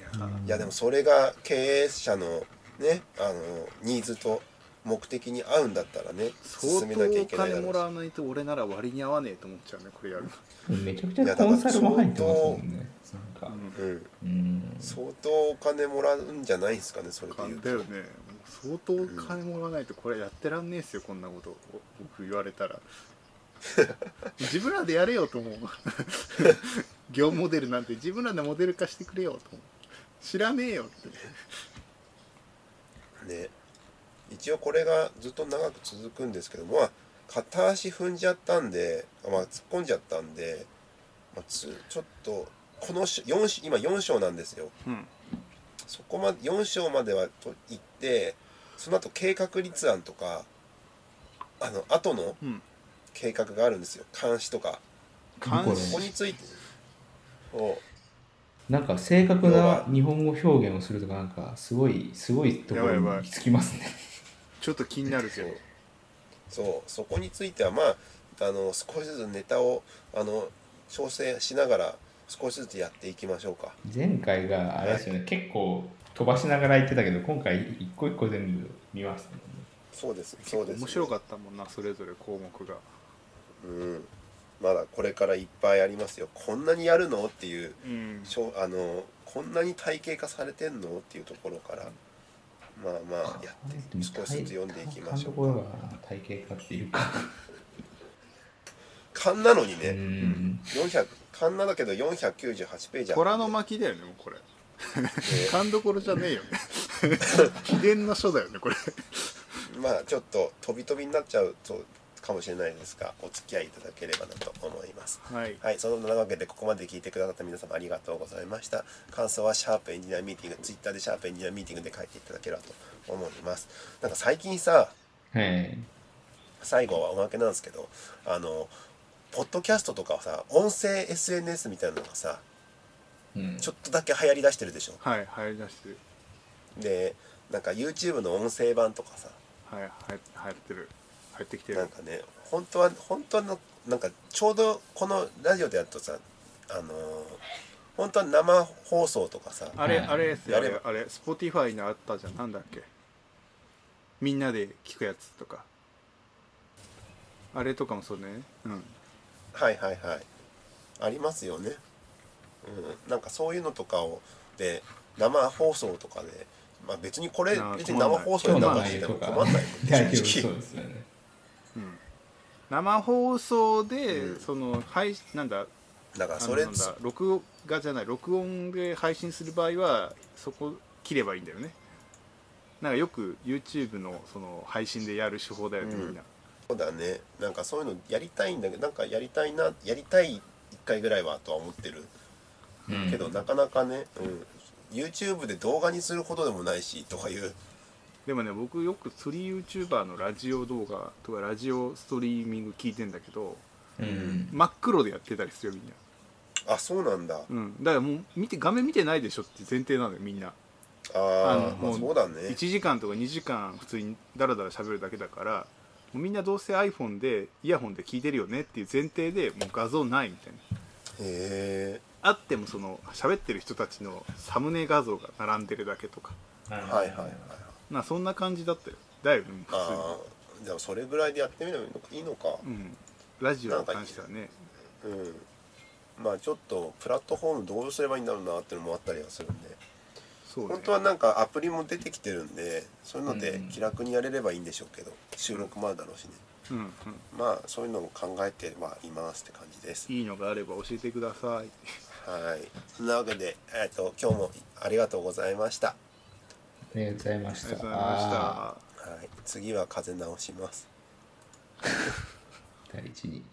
やいやでもそれが経営者のねあのニーズと目的に合うんだったらね相進めなきゃい当けないだろうし。金もらわないと俺なら割に合わねえと思っちゃうねこれやるめちゃくちゃコンサルも入ってますもんね。なんか。うん。うん。相当お金もらうんじゃないですかねそれで言うと。だよね相当金もらわないとこれやってらんねえっすよこんなこと。僕言われたら。自分らでやれよと思う。業務モデルなんて自分らでモデル化してくれよと思う。知らねえよって。ね一応これがずっと長く続くんですけどまあ片足踏んじゃったんで、まあ、突っ込んじゃったんで、まあ、つちょっとこのし4今4章なんですよ。うん。そこまで4章まではと言ってその後計画立案とかあの後のうん。計画があるんですよ。監視とか。監これここについて。をなんか正確な日本語表現をするとかなんかすごいすごいところに行き着きますねちょっと気になるけど。そう。そこについてはまああの少しずつネタをあの調整しながら少しずつやっていきましょうか。前回があれですよね、結構飛ばしながら言ってたけど今回一個一個全部見ましたね。そうです。そうです、面白かったもんなそれぞれ項目が。うん。まだこれからいっぱいありますよ。こんなにやるの？っていううん。しょあのこんなに体系化されてんの？っていうところからまあまあやって少しずつ読んでいきましょうところが体系化っていうか。勘なのにうね、ん400勘なんだけど498ページ虎の巻だよねもうこれ。勘どころじゃねえよね。秘伝の書だよねこれ。まあちょっと飛び飛びになっちゃうとかもしれないですがお付き合いいただければなと思いますはいはい、そのわけでここまで聞いてくださった皆様ありがとうございました。感想はシャープエンジニアミーティング、ツイッターでシャープエンジニアミーティングで書いていただければと思います。なんか最近さ、はい最後はおまけなんですけど、あの、ポッドキャストとかはさ、音声 SNS みたいなのがさ、うんちょっとだけ流行りだしてるでしょ？はい入り出してるで、なんか YouTube の音声版とかさ、はいはい入ってる入ってきてる。なんかね、本当は、本当の、なんかちょうどこのラジオでやるとさ、あの本当は生放送とかさ、あれはいあれですよ。やれば。あれあれ Spotify にあったじゃん。なんだっけ。みんなで聞くやつとか。あれとかもそうね。うん。はいはいはい。ありますよね。うん。なんかそういうのとかをで生放送とかでまあ別にこれ別に生放送で流してても困んない。もんそうですよね。うん生放送で、うん。その配なんだだからそれあのなんだ録画じゃない録音で配信する場合はそこ切ればいいんだよね。なんかよく YouTube のその配信でやる手法だよね、うんみん。なそうだね。なんかそういうのやりたいんだけどなんかやりたいなやりたい一回ぐらいはとは思ってる。うん。けど、なかなかね、うん、YouTube で動画にするほどでもないしとかいうでもね僕よく釣り YouTuber のラジオ動画とかラジオストリーミング聞いてんだけどうん。真っ黒でやってたりするよみんな。あそうなんだ。うん。だからもう見て画面見てないでしょって前提なのよみんな。ああもうそうだね。1時間とか2時間普通にダラダラ喋るだけだからもうみんなどうせ iPhone でイヤホンで聞いてるよねっていう前提でもう画像ないみたいな。へあってもその喋ってる人たちのサムネ画像が並んでるだけとか。えはいはいはいまあそんな感じだったよ。だよねああでもそれぐらいでやってみればいいのか。うん。ラジオに関してはね。うん。まあちょっとプラットフォームどうすればいいんだろうなっていうのもあったりはするんで。そうね。本当はなんかアプリも出てきてるんでそういうのでうん。気楽にやれればいいんでしょうけど収録もあるだろうしね。うんうん。まあそういうのも考えてはいますって感じです。いいのがあれば教えてください。はい。そんなわけで、えっと今日もありがとうございました。ありがとうございました。ありがとうございました。はい。次は風邪直します。第一に